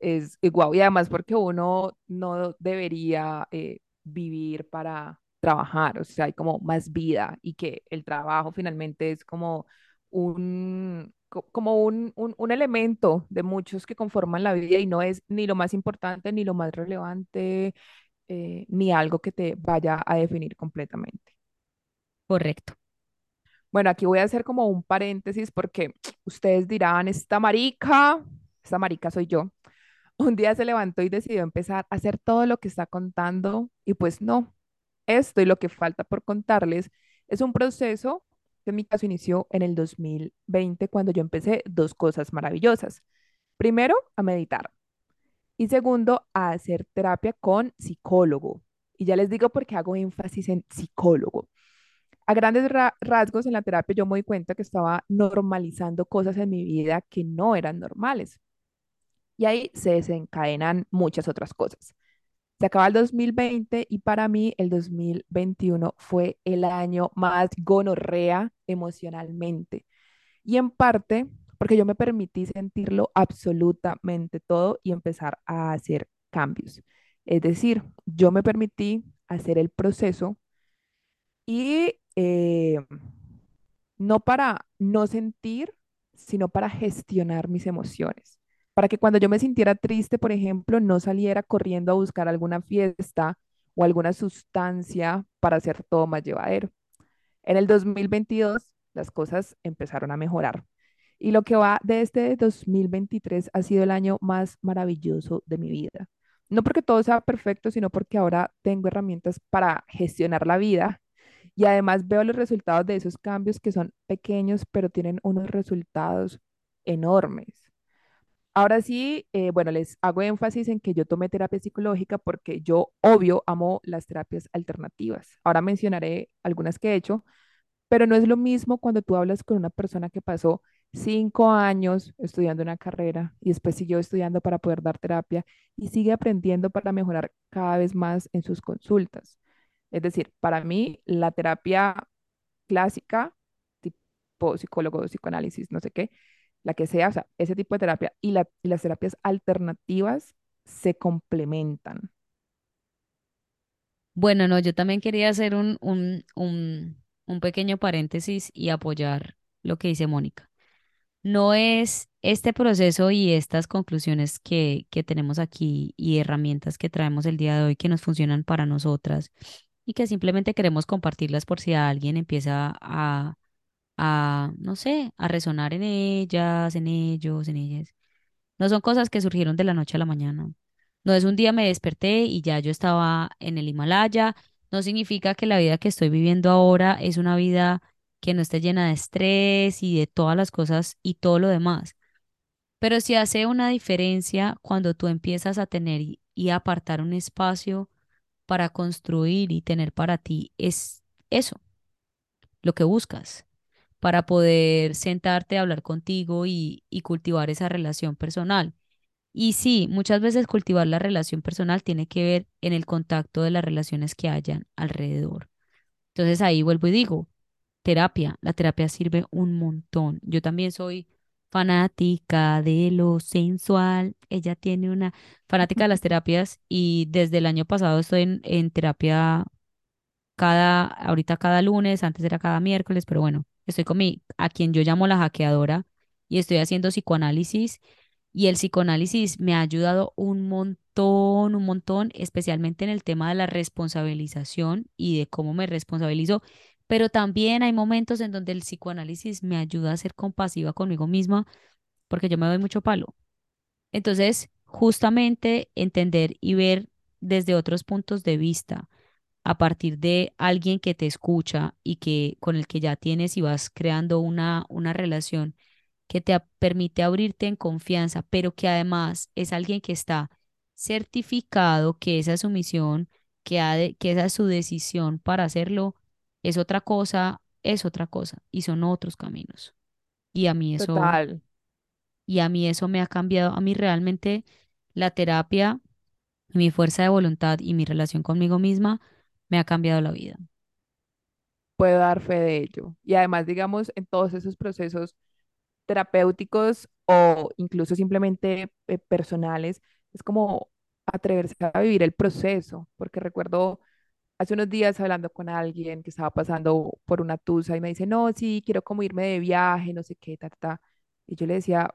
es igual. Y además porque uno no debería eh, vivir para trabajar, o sea, hay como más vida y que el trabajo finalmente es como un, como un, un, un elemento de muchos que conforman la vida y no es ni lo más importante, ni lo más relevante, eh, ni algo que te vaya a definir completamente. Correcto. Bueno, aquí voy a hacer como un paréntesis porque ustedes dirán, esta marica, esta marica soy yo. Un día se levantó y decidió empezar a hacer todo lo que está contando y pues no, esto y lo que falta por contarles es un proceso que en mi caso inició en el 2020 cuando yo empecé dos cosas maravillosas. Primero, a meditar y segundo, a hacer terapia con psicólogo. Y ya les digo por qué hago énfasis en psicólogo a grandes rasgos en la terapia yo me di cuenta que estaba normalizando cosas en mi vida que no eran normales. Y ahí se desencadenan muchas otras cosas. Se acaba el 2020 y para mí el 2021 fue el año más gonorrea emocionalmente. Y en parte porque yo me permití sentirlo absolutamente todo y empezar a hacer cambios. Es decir, yo me permití hacer el proceso y eh, no para no sentir, sino para gestionar mis emociones. Para que cuando yo me sintiera triste, por ejemplo, no saliera corriendo a buscar alguna fiesta o alguna sustancia para hacer todo más llevadero. En el 2022 las cosas empezaron a mejorar. Y lo que va de este 2023 ha sido el año más maravilloso de mi vida. No porque todo sea perfecto, sino porque ahora tengo herramientas para gestionar la vida y además veo los resultados de esos cambios que son pequeños, pero tienen unos resultados enormes. Ahora sí, eh, bueno, les hago énfasis en que yo tomé terapia psicológica porque yo, obvio, amo las terapias alternativas. Ahora mencionaré algunas que he hecho, pero no es lo mismo cuando tú hablas con una persona que pasó cinco años estudiando una carrera y después siguió estudiando para poder dar terapia y sigue aprendiendo para mejorar cada vez más en sus consultas. Es decir, para mí la terapia clásica, tipo psicólogo, psicoanálisis, no sé qué, la que sea, o sea, ese tipo de terapia y, y las terapias alternativas se complementan. Bueno, no, yo también quería hacer un, un, un, un pequeño paréntesis y apoyar lo que dice Mónica. No es este proceso y estas conclusiones que, que tenemos aquí y herramientas que traemos el día de hoy que nos funcionan para nosotras y que simplemente queremos compartirlas por si alguien empieza a, a, no sé, a resonar en ellas, en ellos, en ellas. No son cosas que surgieron de la noche a la mañana. No es un día me desperté y ya yo estaba en el Himalaya. No significa que la vida que estoy viviendo ahora es una vida que no esté llena de estrés y de todas las cosas y todo lo demás. Pero sí hace una diferencia cuando tú empiezas a tener y, apartar un espacio para construir y tener para ti es eso, lo que buscas, para poder sentarte hablar contigo y, y cultivar esa relación personal. Y sí, muchas veces cultivar la relación personal tiene que ver en el contacto de las relaciones que hayan alrededor. Entonces ahí vuelvo y digo, terapia, la terapia sirve un montón. Yo también soy fanática de lo sensual. Ella tiene una fanática de las terapias y desde el año pasado estoy en, terapia cada, ahorita cada lunes, antes era cada miércoles, pero bueno, estoy con mi, a quien yo llamo la hackeadora y estoy haciendo psicoanálisis y el psicoanálisis me ha ayudado un montón, un montón, especialmente en el tema de la responsabilización y de cómo me responsabilizo, pero también hay momentos en donde el psicoanálisis me ayuda a ser compasiva conmigo misma porque yo me doy mucho palo. Entonces, justamente entender y ver desde otros puntos de vista a partir de alguien que te escucha y que con el que ya tienes y vas creando una, una relación que te permite abrirte en confianza, pero que además es alguien que está certificado que esa es su misión, que, ha de- que esa es su decisión para hacerlo, es otra cosa, es otra cosa y son otros caminos. Y a mí eso, Total. y a mí eso me ha cambiado, a mí realmente la terapia, mi fuerza de voluntad y mi relación conmigo misma me ha cambiado la vida. Puedo dar fe de ello. Y además, digamos, en todos esos procesos terapéuticos o incluso simplemente eh, personales, es como atreverse a vivir el proceso, porque recuerdo hace unos días hablando con alguien que estaba pasando por una tusa y me dice, no, sí, quiero como irme de viaje, no sé qué, ta, ta. Y yo le decía,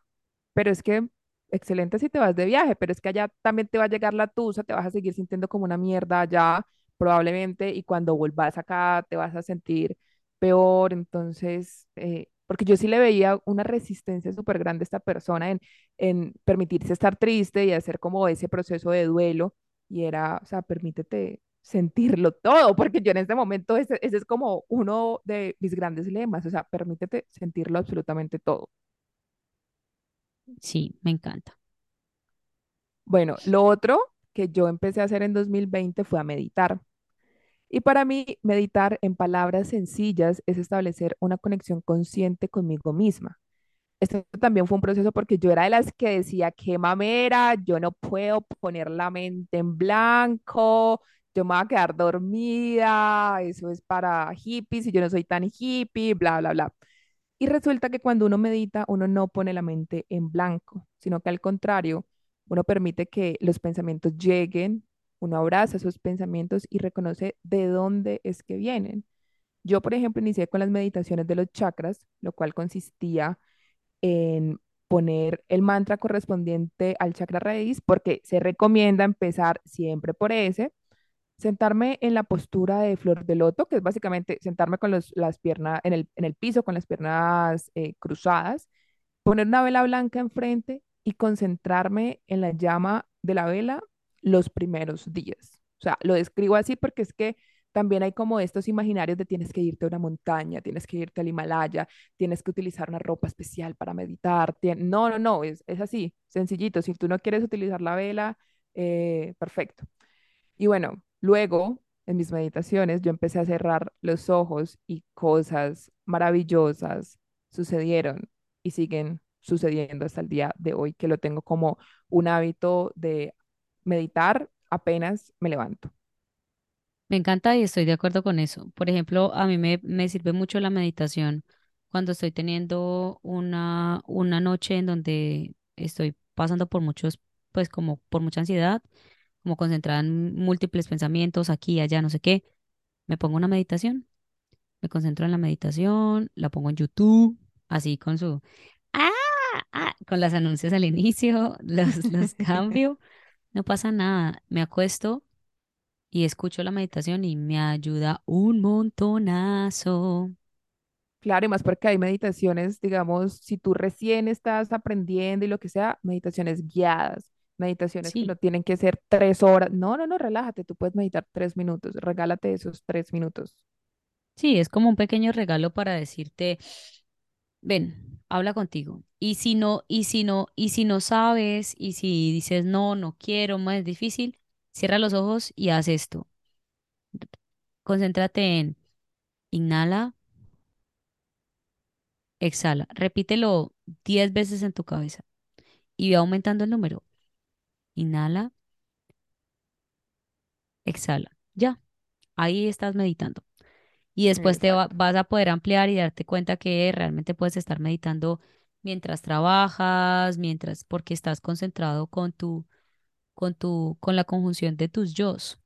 pero es que excelente si te vas de viaje, pero es que allá también te va a llegar la tusa, te vas a seguir sintiendo como una mierda allá, probablemente, y cuando vuelvas acá te vas a sentir peor. Entonces, eh, porque yo sí le veía una resistencia súper grande a esta persona en, en permitirse estar triste y hacer como ese proceso de duelo, y era, o sea, permítete sentirlo todo, porque yo en este momento ese, ese es como uno de mis grandes lemas, o sea, permítete sentirlo absolutamente todo. Sí, me encanta. Bueno, lo otro que yo empecé a hacer en 2020 fue a meditar. Y para mí, meditar en palabras sencillas es establecer una conexión consciente conmigo misma. Esto también fue un proceso porque yo era de las que decía, qué mamera, yo no puedo poner la mente en blanco, yo me voy a quedar dormida, eso es para hippies y yo no soy tan hippie, bla, bla, bla. Y resulta que cuando uno medita, uno no pone la mente en blanco, sino que al contrario, uno permite que los pensamientos lleguen, uno abraza esos pensamientos y reconoce de dónde es que vienen. Yo, por ejemplo, inicié con las meditaciones de los chakras, lo cual consistía en poner el mantra correspondiente al chakra raíz, porque se recomienda empezar siempre por ese sentarme en la postura de flor de loto, que es básicamente sentarme con los- las piernas en el, en el piso, con las piernas eh, cruzadas, poner una vela blanca enfrente y concentrarme en la llama de la vela los primeros días. O sea, lo describo así porque es que también hay como estos imaginarios de tienes que irte a una montaña, tienes que irte al Himalaya, tienes que utilizar una ropa especial para meditar. tien- No, no, no, es, es así, sencillito. Si tú no quieres utilizar la vela, eh, perfecto. Y bueno, luego en mis meditaciones yo empecé a cerrar los ojos y cosas maravillosas sucedieron y siguen sucediendo hasta el día de hoy, que lo tengo como un hábito de meditar apenas me levanto. Me encanta y estoy de acuerdo con eso. Por ejemplo, a mí me, me sirve mucho la meditación cuando estoy teniendo una, una noche en donde estoy pasando por muchos, pues como por mucha ansiedad, como concentrada en múltiples pensamientos, aquí, allá, no sé qué. Me pongo una meditación, me concentro en la meditación, la pongo en YouTube, así con su, ah, ah, con los anuncios al inicio, los, los cambio, no pasa nada, me acuesto y escucho la meditación y me ayuda un montonazo. Claro, y más porque hay meditaciones, digamos, si tú recién estás aprendiendo y lo que sea, meditaciones guiadas, meditaciones que no tienen que ser tres horas. No, no, no, relájate, tú puedes meditar tres minutos, regálate esos tres minutos. sí, es como un pequeño regalo para decirte, ven, habla contigo. Y si no, y si no, y si no sabes, y si dices no, no quiero, más difícil, cierra los ojos y haz esto. Concéntrate en inhala, exhala. Repítelo 10 veces en tu cabeza y ve aumentando el número. Inhala, exhala. Ya, ahí estás meditando. Y después te va- vas a poder ampliar y darte cuenta que realmente puedes estar meditando mientras trabajas, mientras, porque estás concentrado con tu, con tu, con la conjunción de tus yos.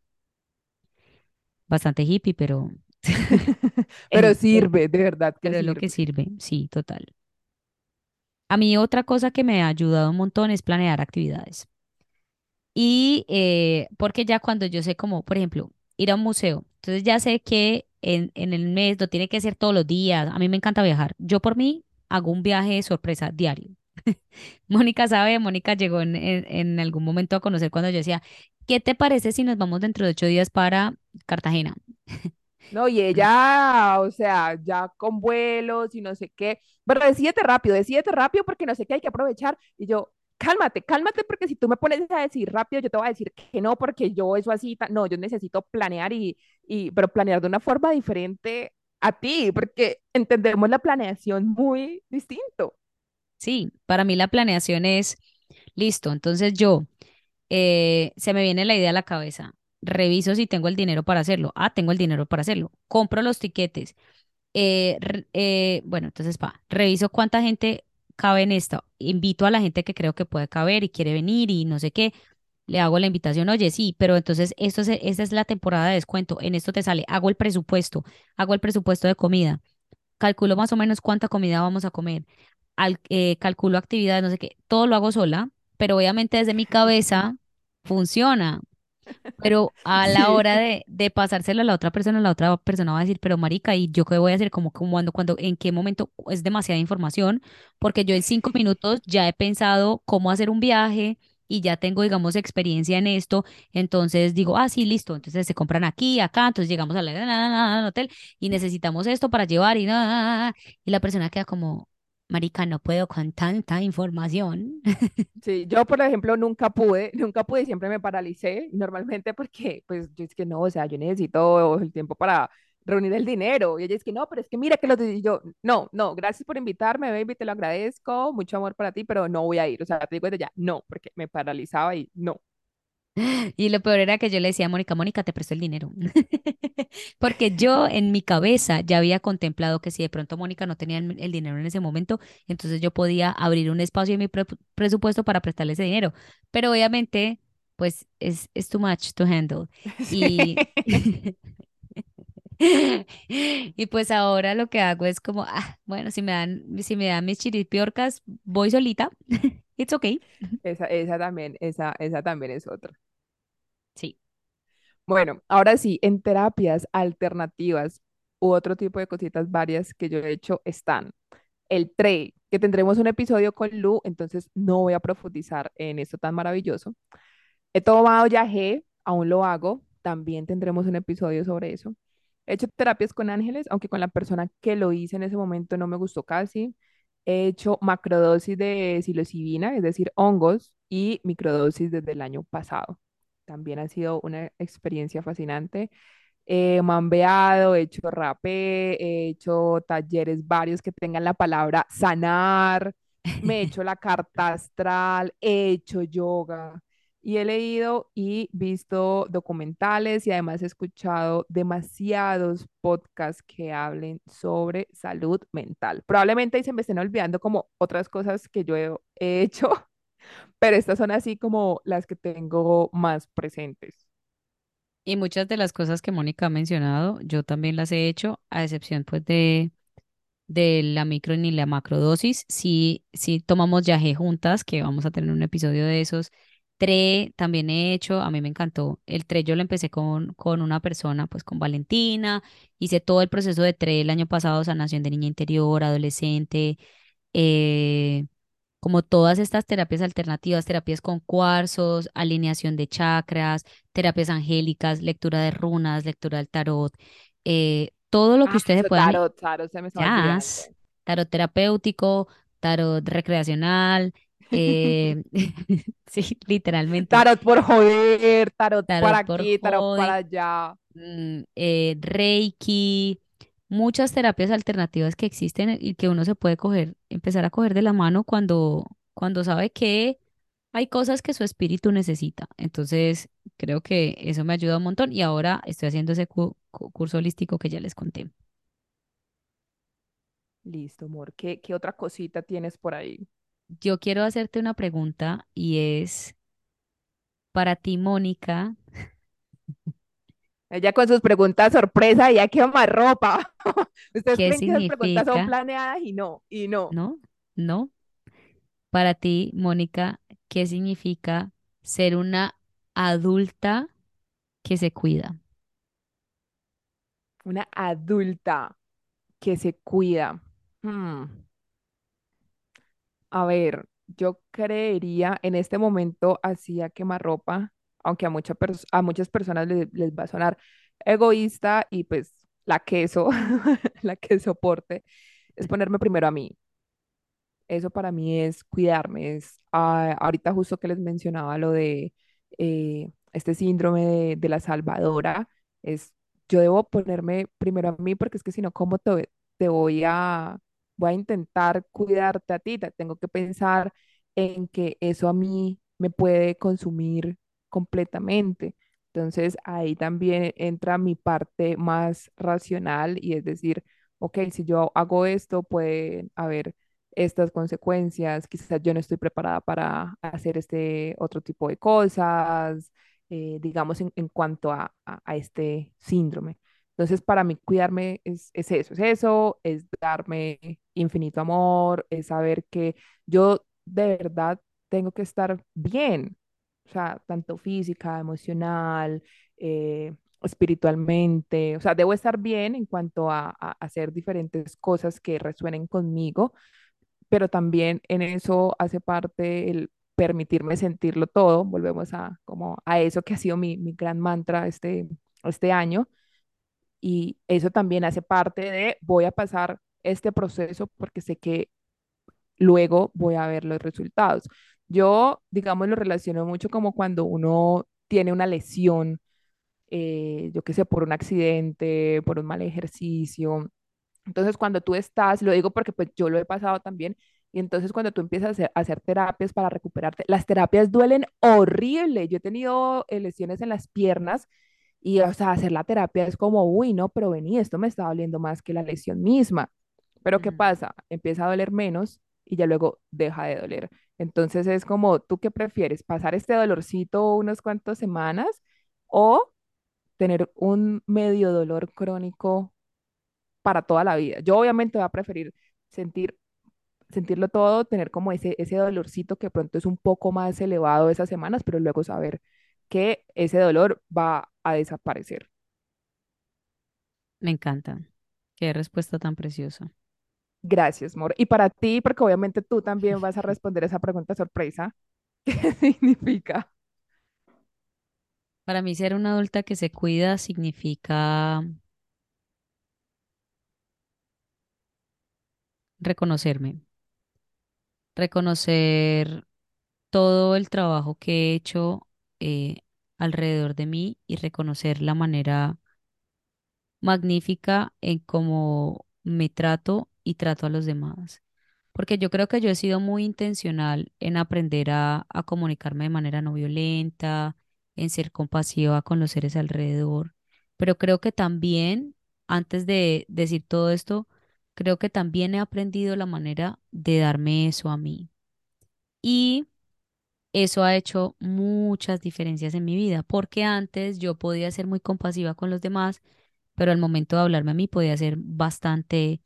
Bastante hippie, pero, Pero sirve, de verdad que pero es lo que sirve. sirve. Sí, total. A mí otra cosa que me ha ayudado un montón es planear actividades. Y eh, porque ya cuando yo sé como, por ejemplo, ir a un museo, entonces ya sé que en, en el mes no tiene que ser todos los días. A mí me encanta viajar. Yo por mí hago un viaje de sorpresa diario. Mónica sabe, Mónica llegó en, en, en algún momento a conocer cuando yo decía, ¿qué te parece si nos vamos dentro de ocho días para Cartagena? No, y ella, o sea, ya con vuelos y no sé qué, pero decídete rápido, decídete rápido porque no sé qué hay que aprovechar. Y yo, cálmate, cálmate porque si tú me pones a decir rápido, yo te voy a decir que no, porque yo eso así, no, yo necesito planear y, pero planear de una forma diferente a ti, porque entendemos la planeación muy distinto. Sí, para mí la planeación es, listo, entonces yo, eh, se me viene la idea a la cabeza, reviso si tengo el dinero para hacerlo. Ah, tengo el dinero para hacerlo. Compro los tiquetes. eh, eh, bueno, entonces, pa, reviso cuánta gente cabe en esto. Invito a la gente que creo que puede caber y quiere venir y no sé qué. Le hago la invitación, oye, sí, pero entonces esto es, esta es la temporada de descuento. En esto te sale, hago el presupuesto, hago el presupuesto de comida, calculo más o menos cuánta comida vamos a comer, al- eh, calculo actividades, no sé qué, todo lo hago sola, pero obviamente desde mi cabeza funciona. Pero a la Sí. hora de, de pasárselo a la otra persona, la otra persona va a decir, pero marica, ¿y yo qué voy a hacer? Como cuando, cuando, en qué momento es demasiada información, porque yo en cinco minutos ya he pensado cómo hacer un viaje y ya tengo, digamos, experiencia en esto, entonces digo, ah, sí, listo, entonces se compran aquí, acá, entonces llegamos al al hotel y necesitamos esto para llevar y nada, y la persona queda como, marica, no puedo con tanta información. Sí, yo por ejemplo nunca pude, nunca pude, siempre me paralicé, normalmente porque pues yo es que no, o sea, yo necesito el tiempo para reunir el dinero y ella es que no, pero es que mira que lo y yo, no, no, gracias por invitarme, baby, te lo agradezco, mucho amor para ti, pero no voy a ir, o sea, te digo desde ya, no, porque me paralizaba y no. Y lo peor era que yo le decía a Mónica, Mónica, te presto el dinero. Porque yo en mi cabeza ya había contemplado que si de pronto Mónica no tenía el, el dinero en ese momento, entonces yo podía abrir un espacio en mi pre- presupuesto para prestarle ese dinero. Pero obviamente, pues es, es too much to handle. Sí. Y, y pues ahora lo que hago es como, ah, bueno, si me dan, si me dan mis chiripiorcas, voy solita. It's okay. Esa, esa también, esa, esa también es otra. Sí. Bueno, ahora sí, en terapias alternativas u otro tipo de cositas varias que yo he hecho están el TRE, que tendremos un episodio con Lu, entonces no voy a profundizar en esto tan maravilloso. He tomado yagé, aún lo hago, también tendremos un episodio sobre eso. He hecho terapias con ángeles, aunque con la persona que lo hice en ese momento no me gustó casi. He hecho macrodosis de psilocibina, es decir, hongos, y microdosis desde el año pasado. También ha sido una experiencia fascinante. He mambeado, he hecho rapé, he hecho talleres varios que tengan la palabra sanar, me he hecho la carta astral, he hecho yoga y he leído y visto documentales y además he escuchado demasiados podcasts que hablen sobre salud mental. Probablemente ahí se me estén olvidando como otras cosas que yo he, he hecho, pero estas son así como las que tengo más presentes. Y muchas de las cosas que Mónica ha mencionado, yo también las he hecho, a excepción pues de, de la micro ni la macrodosis. Sí, sí tomamos yaje juntas, que vamos a tener un episodio de esos. TRE también he hecho, a mí me encantó. El TRE yo lo empecé con, con una persona, pues con Valentina. Hice todo el proceso de TRE el año pasado, sanación de niña interior, adolescente, eh, como todas estas terapias alternativas, terapias con cuarzos, alineación de chakras, terapias angélicas, lectura de runas, lectura del tarot, eh, todo lo que Ah, ustedes puedan, tarot, tarot, se me jazz, tarot terapéutico, tarot recreacional, eh, sí, literalmente, Tarot por joder, tarot para tarot por aquí, tarot para allá. mm, eh, Reiki, muchas terapias alternativas que existen y que uno se puede coger, empezar a coger de la mano cuando, cuando sabe que hay cosas que su espíritu necesita. Entonces, creo que eso me ayuda un montón y ahora estoy haciendo ese cu- cu- curso holístico que ya les conté. Listo, amor. ¿Qué, qué otra cosita tienes por ahí? Yo quiero hacerte una pregunta y es para ti, Mónica, Ella con sus preguntas sorpresa, ya quema ropa. Ustedes ¿qué creen que esas preguntas son significa? planeadas y no, y no. ¿No? ¿No? Para ti, Mónica, ¿qué significa ser una adulta que se cuida? Una adulta que se cuida. Hmm, A ver, yo creería en este momento así a quemarropa, aunque a, mucha a muchas personas les, les va a sonar egoísta y pues la queso, la que soporte, es ponerme primero a mí. Eso para mí es cuidarme. Es, ah, ahorita justo que les mencionaba lo de eh, este síndrome de, de la salvadora, es yo debo ponerme primero a mí porque es que si no, ¿cómo te, te voy a, voy a intentar cuidarte a ti? Te- Tengo que pensar en que eso a mí me puede consumir completamente. Entonces ahí también entra mi parte más racional y es decir, ok, si yo hago esto, puede haber estas consecuencias, quizás yo no estoy preparada para hacer este otro tipo de cosas, eh, digamos, en, en cuanto a, a- a este síndrome. Entonces, para mí, cuidarme es, es eso, es eso, es darme infinito amor, es saber que yo de verdad tengo que estar bien, o sea, tanto física, emocional, eh, espiritualmente, o sea, debo estar bien en cuanto a, a hacer diferentes cosas que resuenen conmigo pero también en eso hace parte el permitirme sentirlo todo. Volvemos a, como a eso que ha sido mi, mi gran mantra este, este año. Y eso también hace parte de voy a pasar este proceso porque sé que luego voy a ver los resultados. Yo, digamos, lo relaciono mucho como cuando uno tiene una lesión, eh, yo qué sé, por un accidente, por un mal ejercicio entonces, cuando tú estás, lo digo porque pues yo lo he pasado también, y entonces cuando tú empiezas a hacer, a hacer terapias para recuperarte, las terapias duelen horrible. Yo he tenido eh, lesiones en las piernas y, o sea, hacer la terapia es como, uy, no, pero vení, esto me está doliendo más que la lesión misma. Pero ¿qué pasa? Empieza a doler menos y ya luego deja de doler. Entonces es como, ¿tú qué prefieres? ¿Pasar este dolorcito unas cuantas semanas o tener un medio dolor crónico para toda la vida. Yo obviamente voy a preferir sentir, sentirlo todo, tener como ese, ese dolorcito que pronto es un poco más elevado esas semanas, pero luego saber que ese dolor va a desaparecer. Me encanta. Qué respuesta tan preciosa. Gracias, Mor. Y para ti, porque obviamente tú también vas a responder esa pregunta sorpresa, ¿qué significa? Para mí, ser una adulta que se cuida significa reconocerme, reconocer todo el trabajo que he hecho eh, alrededor de mí y reconocer la manera magnífica en cómo me trato y trato a los demás. Porque yo creo que yo he sido muy intencional en aprender a, a comunicarme de manera no violenta, en ser compasiva con los seres alrededor. Pero creo que también, antes de decir todo esto, creo que también he aprendido la manera de darme eso a mí. Y eso ha hecho muchas diferencias en mi vida, porque antes yo podía ser muy compasiva con los demás, pero al momento de hablarme a mí podía ser bastante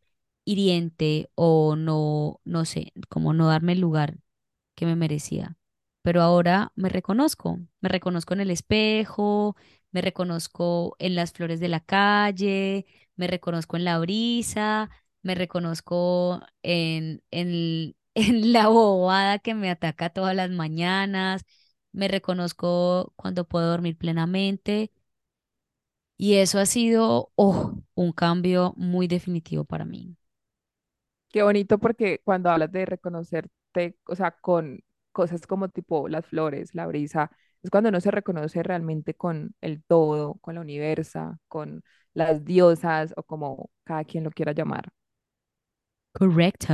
hiriente o no, no sé, como no darme el lugar que me merecía. Pero ahora me reconozco, me reconozco en el espejo, me reconozco en las flores de la calle, me reconozco en la brisa, me reconozco en, en, en la bobada que me ataca todas las mañanas, me reconozco cuando puedo dormir plenamente y eso ha sido, oh, un cambio muy definitivo para mí. Qué bonito porque cuando hablas de reconocerte, o sea, con cosas como tipo las flores, la brisa, es cuando uno se reconoce realmente con el todo, con la universa, con las diosas o como cada quien lo quiera llamar. Correcto.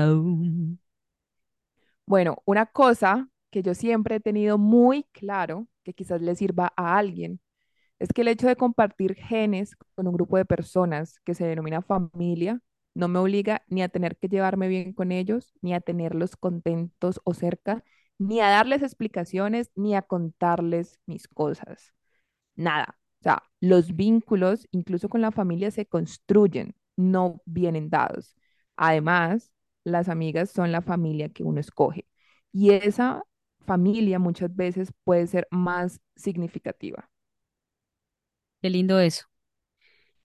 Bueno, una cosa que yo siempre he tenido muy claro, que quizás le sirva a alguien, es que el hecho de compartir genes con un grupo de personas que se denomina familia no me obliga ni a tener que llevarme bien con ellos, ni a tenerlos contentos o cerca, ni a darles explicaciones, ni a contarles mis cosas. Nada. O sea, los vínculos, incluso con la familia, se construyen, no vienen dados. Además, las amigas son la familia que uno escoge. Y esa familia muchas veces puede ser más significativa. Qué lindo eso,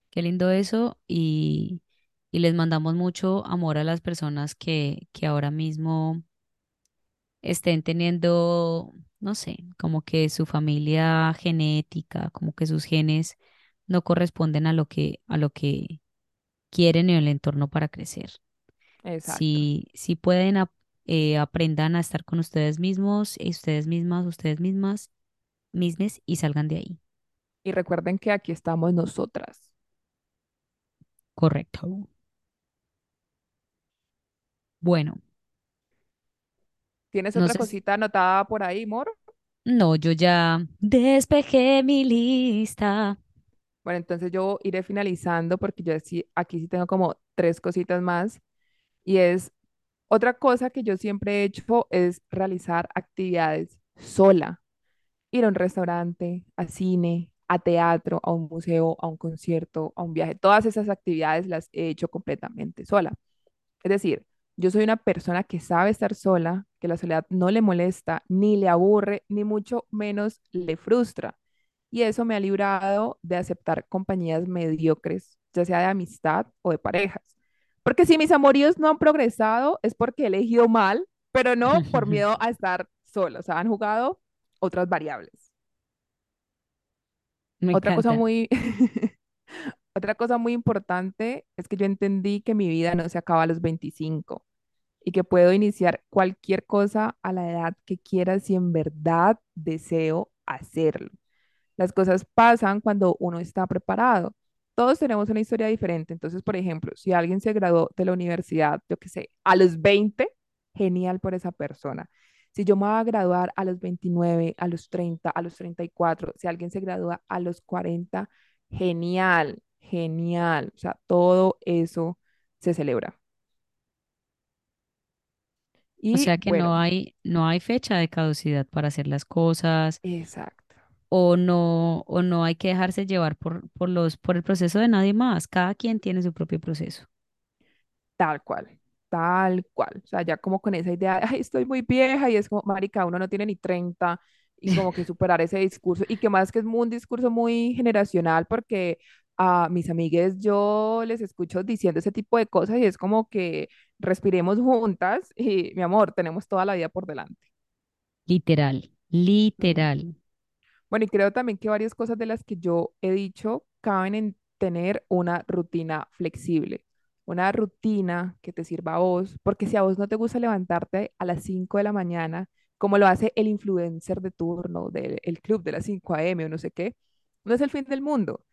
qué lindo eso y, y les mandamos mucho amor a las personas que, que ahora mismo estén teniendo, no sé, como que su familia genética, como que sus genes no corresponden a lo que, a lo que quieren en el entorno para crecer. Exacto. Si, si pueden, ap- eh, aprendan a estar con ustedes mismos, y ustedes mismas, ustedes mismas, mismes y salgan de ahí. Y recuerden que aquí estamos nosotras. Correcto. Bueno, ¿Tienes no otra sé. cosita anotada por ahí, Mor? No, yo ya despejé mi lista. Bueno, entonces yo iré finalizando porque yo sí, aquí sí tengo como tres cositas más. Y es otra cosa que yo siempre he hecho es realizar actividades sola. Ir a un restaurante, a cine, a teatro, a un museo, a un concierto, a un viaje. Todas esas actividades las he hecho completamente sola. Es decir, yo soy una persona que sabe estar sola, que la soledad no le molesta, ni le aburre, ni mucho menos le frustra. Y eso me ha librado de aceptar compañías mediocres, ya sea de amistad o de parejas. Porque si mis amoríos no han progresado es porque he elegido mal, pero no por miedo a estar sola. O sea, han jugado otras variables. Me Otra cosa muy, otra cosa muy importante es que yo entendí que mi vida no se acaba a los 25 y que puedo iniciar cualquier cosa a la edad que quiera si en verdad deseo hacerlo. Las cosas pasan cuando uno está preparado. Todos tenemos una historia diferente. Entonces, por ejemplo, si alguien se graduó de la universidad, yo qué sé, a los 20, genial por esa persona. Si yo me voy a graduar a los 29, a los 30, a los 34, si alguien se gradúa a los 40, genial, genial. O sea, todo eso se celebra. O Y sea que bueno, no hay, no hay fecha de caducidad para hacer las cosas, exacto. O no, o no hay que dejarse llevar por, por los, por el proceso de nadie más. Cada quien tiene su propio proceso. Tal cual, tal cual. O sea, ya como con esa idea, de, ay, estoy muy vieja y es como, marica, uno no tiene ni 30 y como que superar ese discurso y que más que es un discurso muy generacional porque a mis amigues yo les escucho diciendo ese tipo de cosas y es como que respiremos juntas y mi amor, tenemos toda la vida por delante. Literal, literal. Bueno, y creo también que varias cosas de las que yo he dicho caben en tener una rutina flexible, una rutina que te sirva a vos, porque si a vos no te gusta levantarte a las 5 de la mañana, como lo hace el influencer de turno del el club de las 5 a.m. o no sé qué, no es el fin del mundo.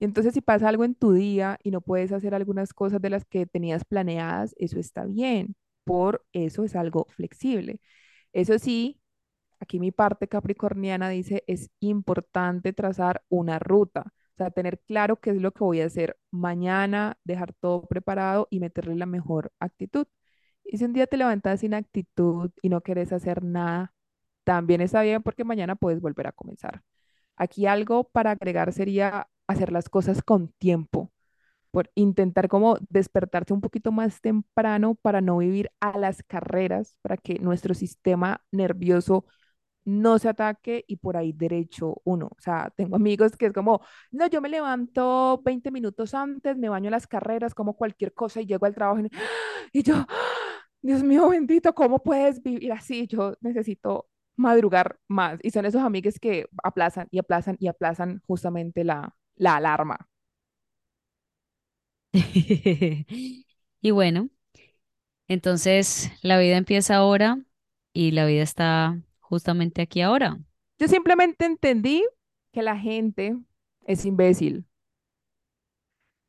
Y entonces si pasa algo en tu día y no puedes hacer algunas cosas de las que tenías planeadas, eso está bien, por eso es algo flexible. Eso sí, Aquí mi parte capricorniana dice, es importante trazar una ruta, o sea, tener claro qué es lo que voy a hacer mañana, dejar todo preparado y meterle la mejor actitud. Y si un día te levantas sin actitud y no quieres hacer nada, también está bien porque mañana puedes volver a comenzar. Aquí algo para agregar sería hacer las cosas con tiempo, por intentar como despertarse un poquito más temprano para no vivir a las carreras, para que nuestro sistema nervioso no se ataque y por ahí derecho uno. O sea, tengo amigos que es como, no, yo me levanto 20 minutos antes, me baño las carreras, como cualquier cosa y llego al trabajo y, y yo, Dios mío bendito, ¿cómo puedes vivir así? Yo necesito madrugar más. Y son esos amigos que aplazan y aplazan y aplazan justamente la, la alarma. Y bueno, entonces la vida empieza ahora y la vida está justamente aquí ahora. Yo simplemente entendí que la gente es imbécil.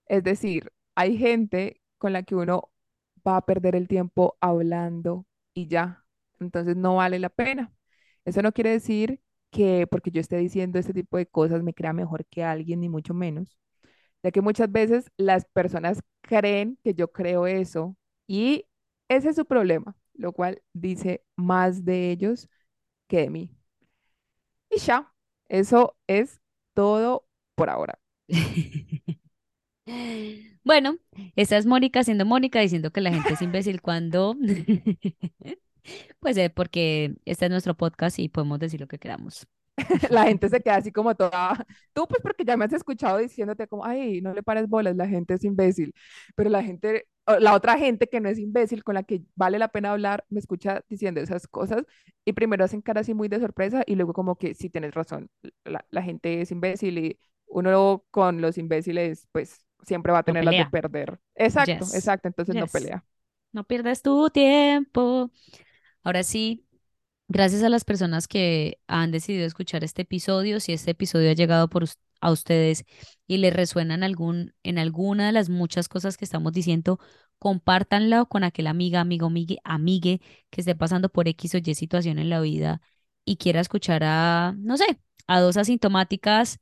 Es decir, hay gente con la que uno va a perder el tiempo hablando y ya. Entonces no vale la pena. Eso no quiere decir que porque yo esté diciendo este tipo de cosas me crea mejor que alguien, ni mucho menos. Ya que muchas veces las personas creen que yo creo eso y ese es su problema, lo cual dice más de ellos que de mí. Y ya, eso es todo por ahora. Bueno, esta es Mónica siendo Mónica diciendo que la gente es imbécil cuando Pues eh, porque este es nuestro podcast y podemos decir lo que queramos. La gente se queda así como toda, tú pues porque ya me has escuchado diciéndote como, ay, no le pares bolas, la gente es imbécil, pero la gente, la otra gente que no es imbécil, con la que vale la pena hablar, me escucha diciendo esas cosas y primero hacen cara así muy de sorpresa y luego como que sí tienes razón, la, la gente es imbécil y uno con los imbéciles pues siempre va a No tener las de perder. Exacto, Yes. exacto, entonces no pelea. No pierdas tu tiempo. Ahora sí, gracias a las personas que han decidido escuchar este episodio. Si este episodio ha llegado por a ustedes y les resuena en algún, en alguna de las muchas cosas que estamos diciendo, compártanlo con aquel amiga, amigo, amigue, amigue que esté pasando por X o Y situación en la vida y quiera escuchar a, no sé, a dos asintomáticas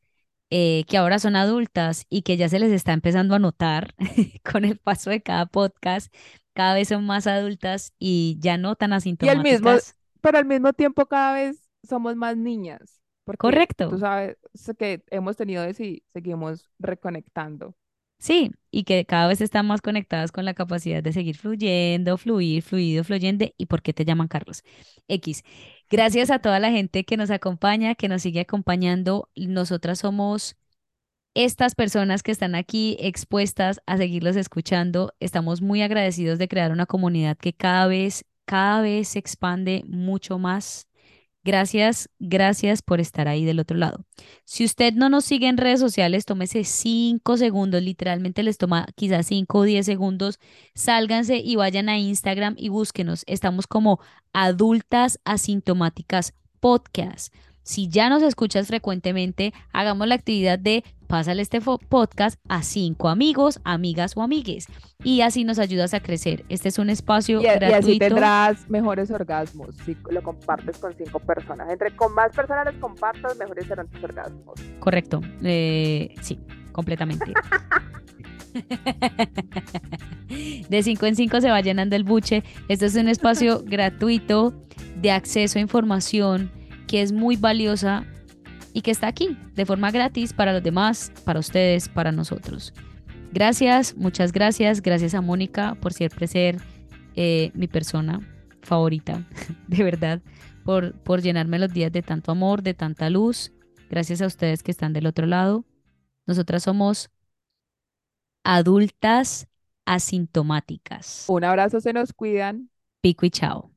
eh, que ahora son adultas y que ya se les está empezando a notar con el paso de cada podcast cada vez son más adultas y ya no tan Y al mismo, asintomáticas. Pero al mismo tiempo cada vez somos más niñas, porque tú Correcto. sabes que hemos tenido eso y seguimos reconectando. Sí, y que cada vez están más conectadas con la capacidad de seguir fluyendo, fluir, fluido, fluyente. ¿Y por qué te llaman Carlos? X. Gracias a toda la gente que nos acompaña, que nos sigue acompañando. Nosotras somos estas personas que están aquí expuestas a seguirlos escuchando. Estamos muy agradecidos de crear una comunidad que cada vez, cada vez se expande mucho más. Gracias, gracias por estar ahí del otro lado. Si usted no nos sigue en redes sociales, tómese cinco segundos, literalmente les toma quizás cinco o diez segundos. Sálganse y vayan a Instagram y búsquenos. Estamos como adultas asintomáticas podcast. Si ya nos escuchas frecuentemente, hagamos la actividad de pásale este podcast a cinco amigos, amigas o amigues. Y así nos ayudas a crecer. Este es un espacio Y, a- y así gratuito. tendrás mejores orgasmos si lo compartes con cinco personas. Entre con más personas los compartas, mejores serán tus orgasmos. Correcto. Eh, sí, completamente. De 5 en 5 se va llenando el buche. Esto es un espacio gratuito de acceso a información que es muy valiosa y que está aquí de forma gratis para los demás, para ustedes, para nosotros. Gracias, muchas gracias. Gracias a Mónica por siempre ser eh, mi persona favorita, de verdad, por, por llenarme los días de tanto amor, de tanta luz. Gracias a ustedes que están del otro lado. Nosotras somos adultas asintomáticas. Un abrazo, se nos cuidan. Pico y chao.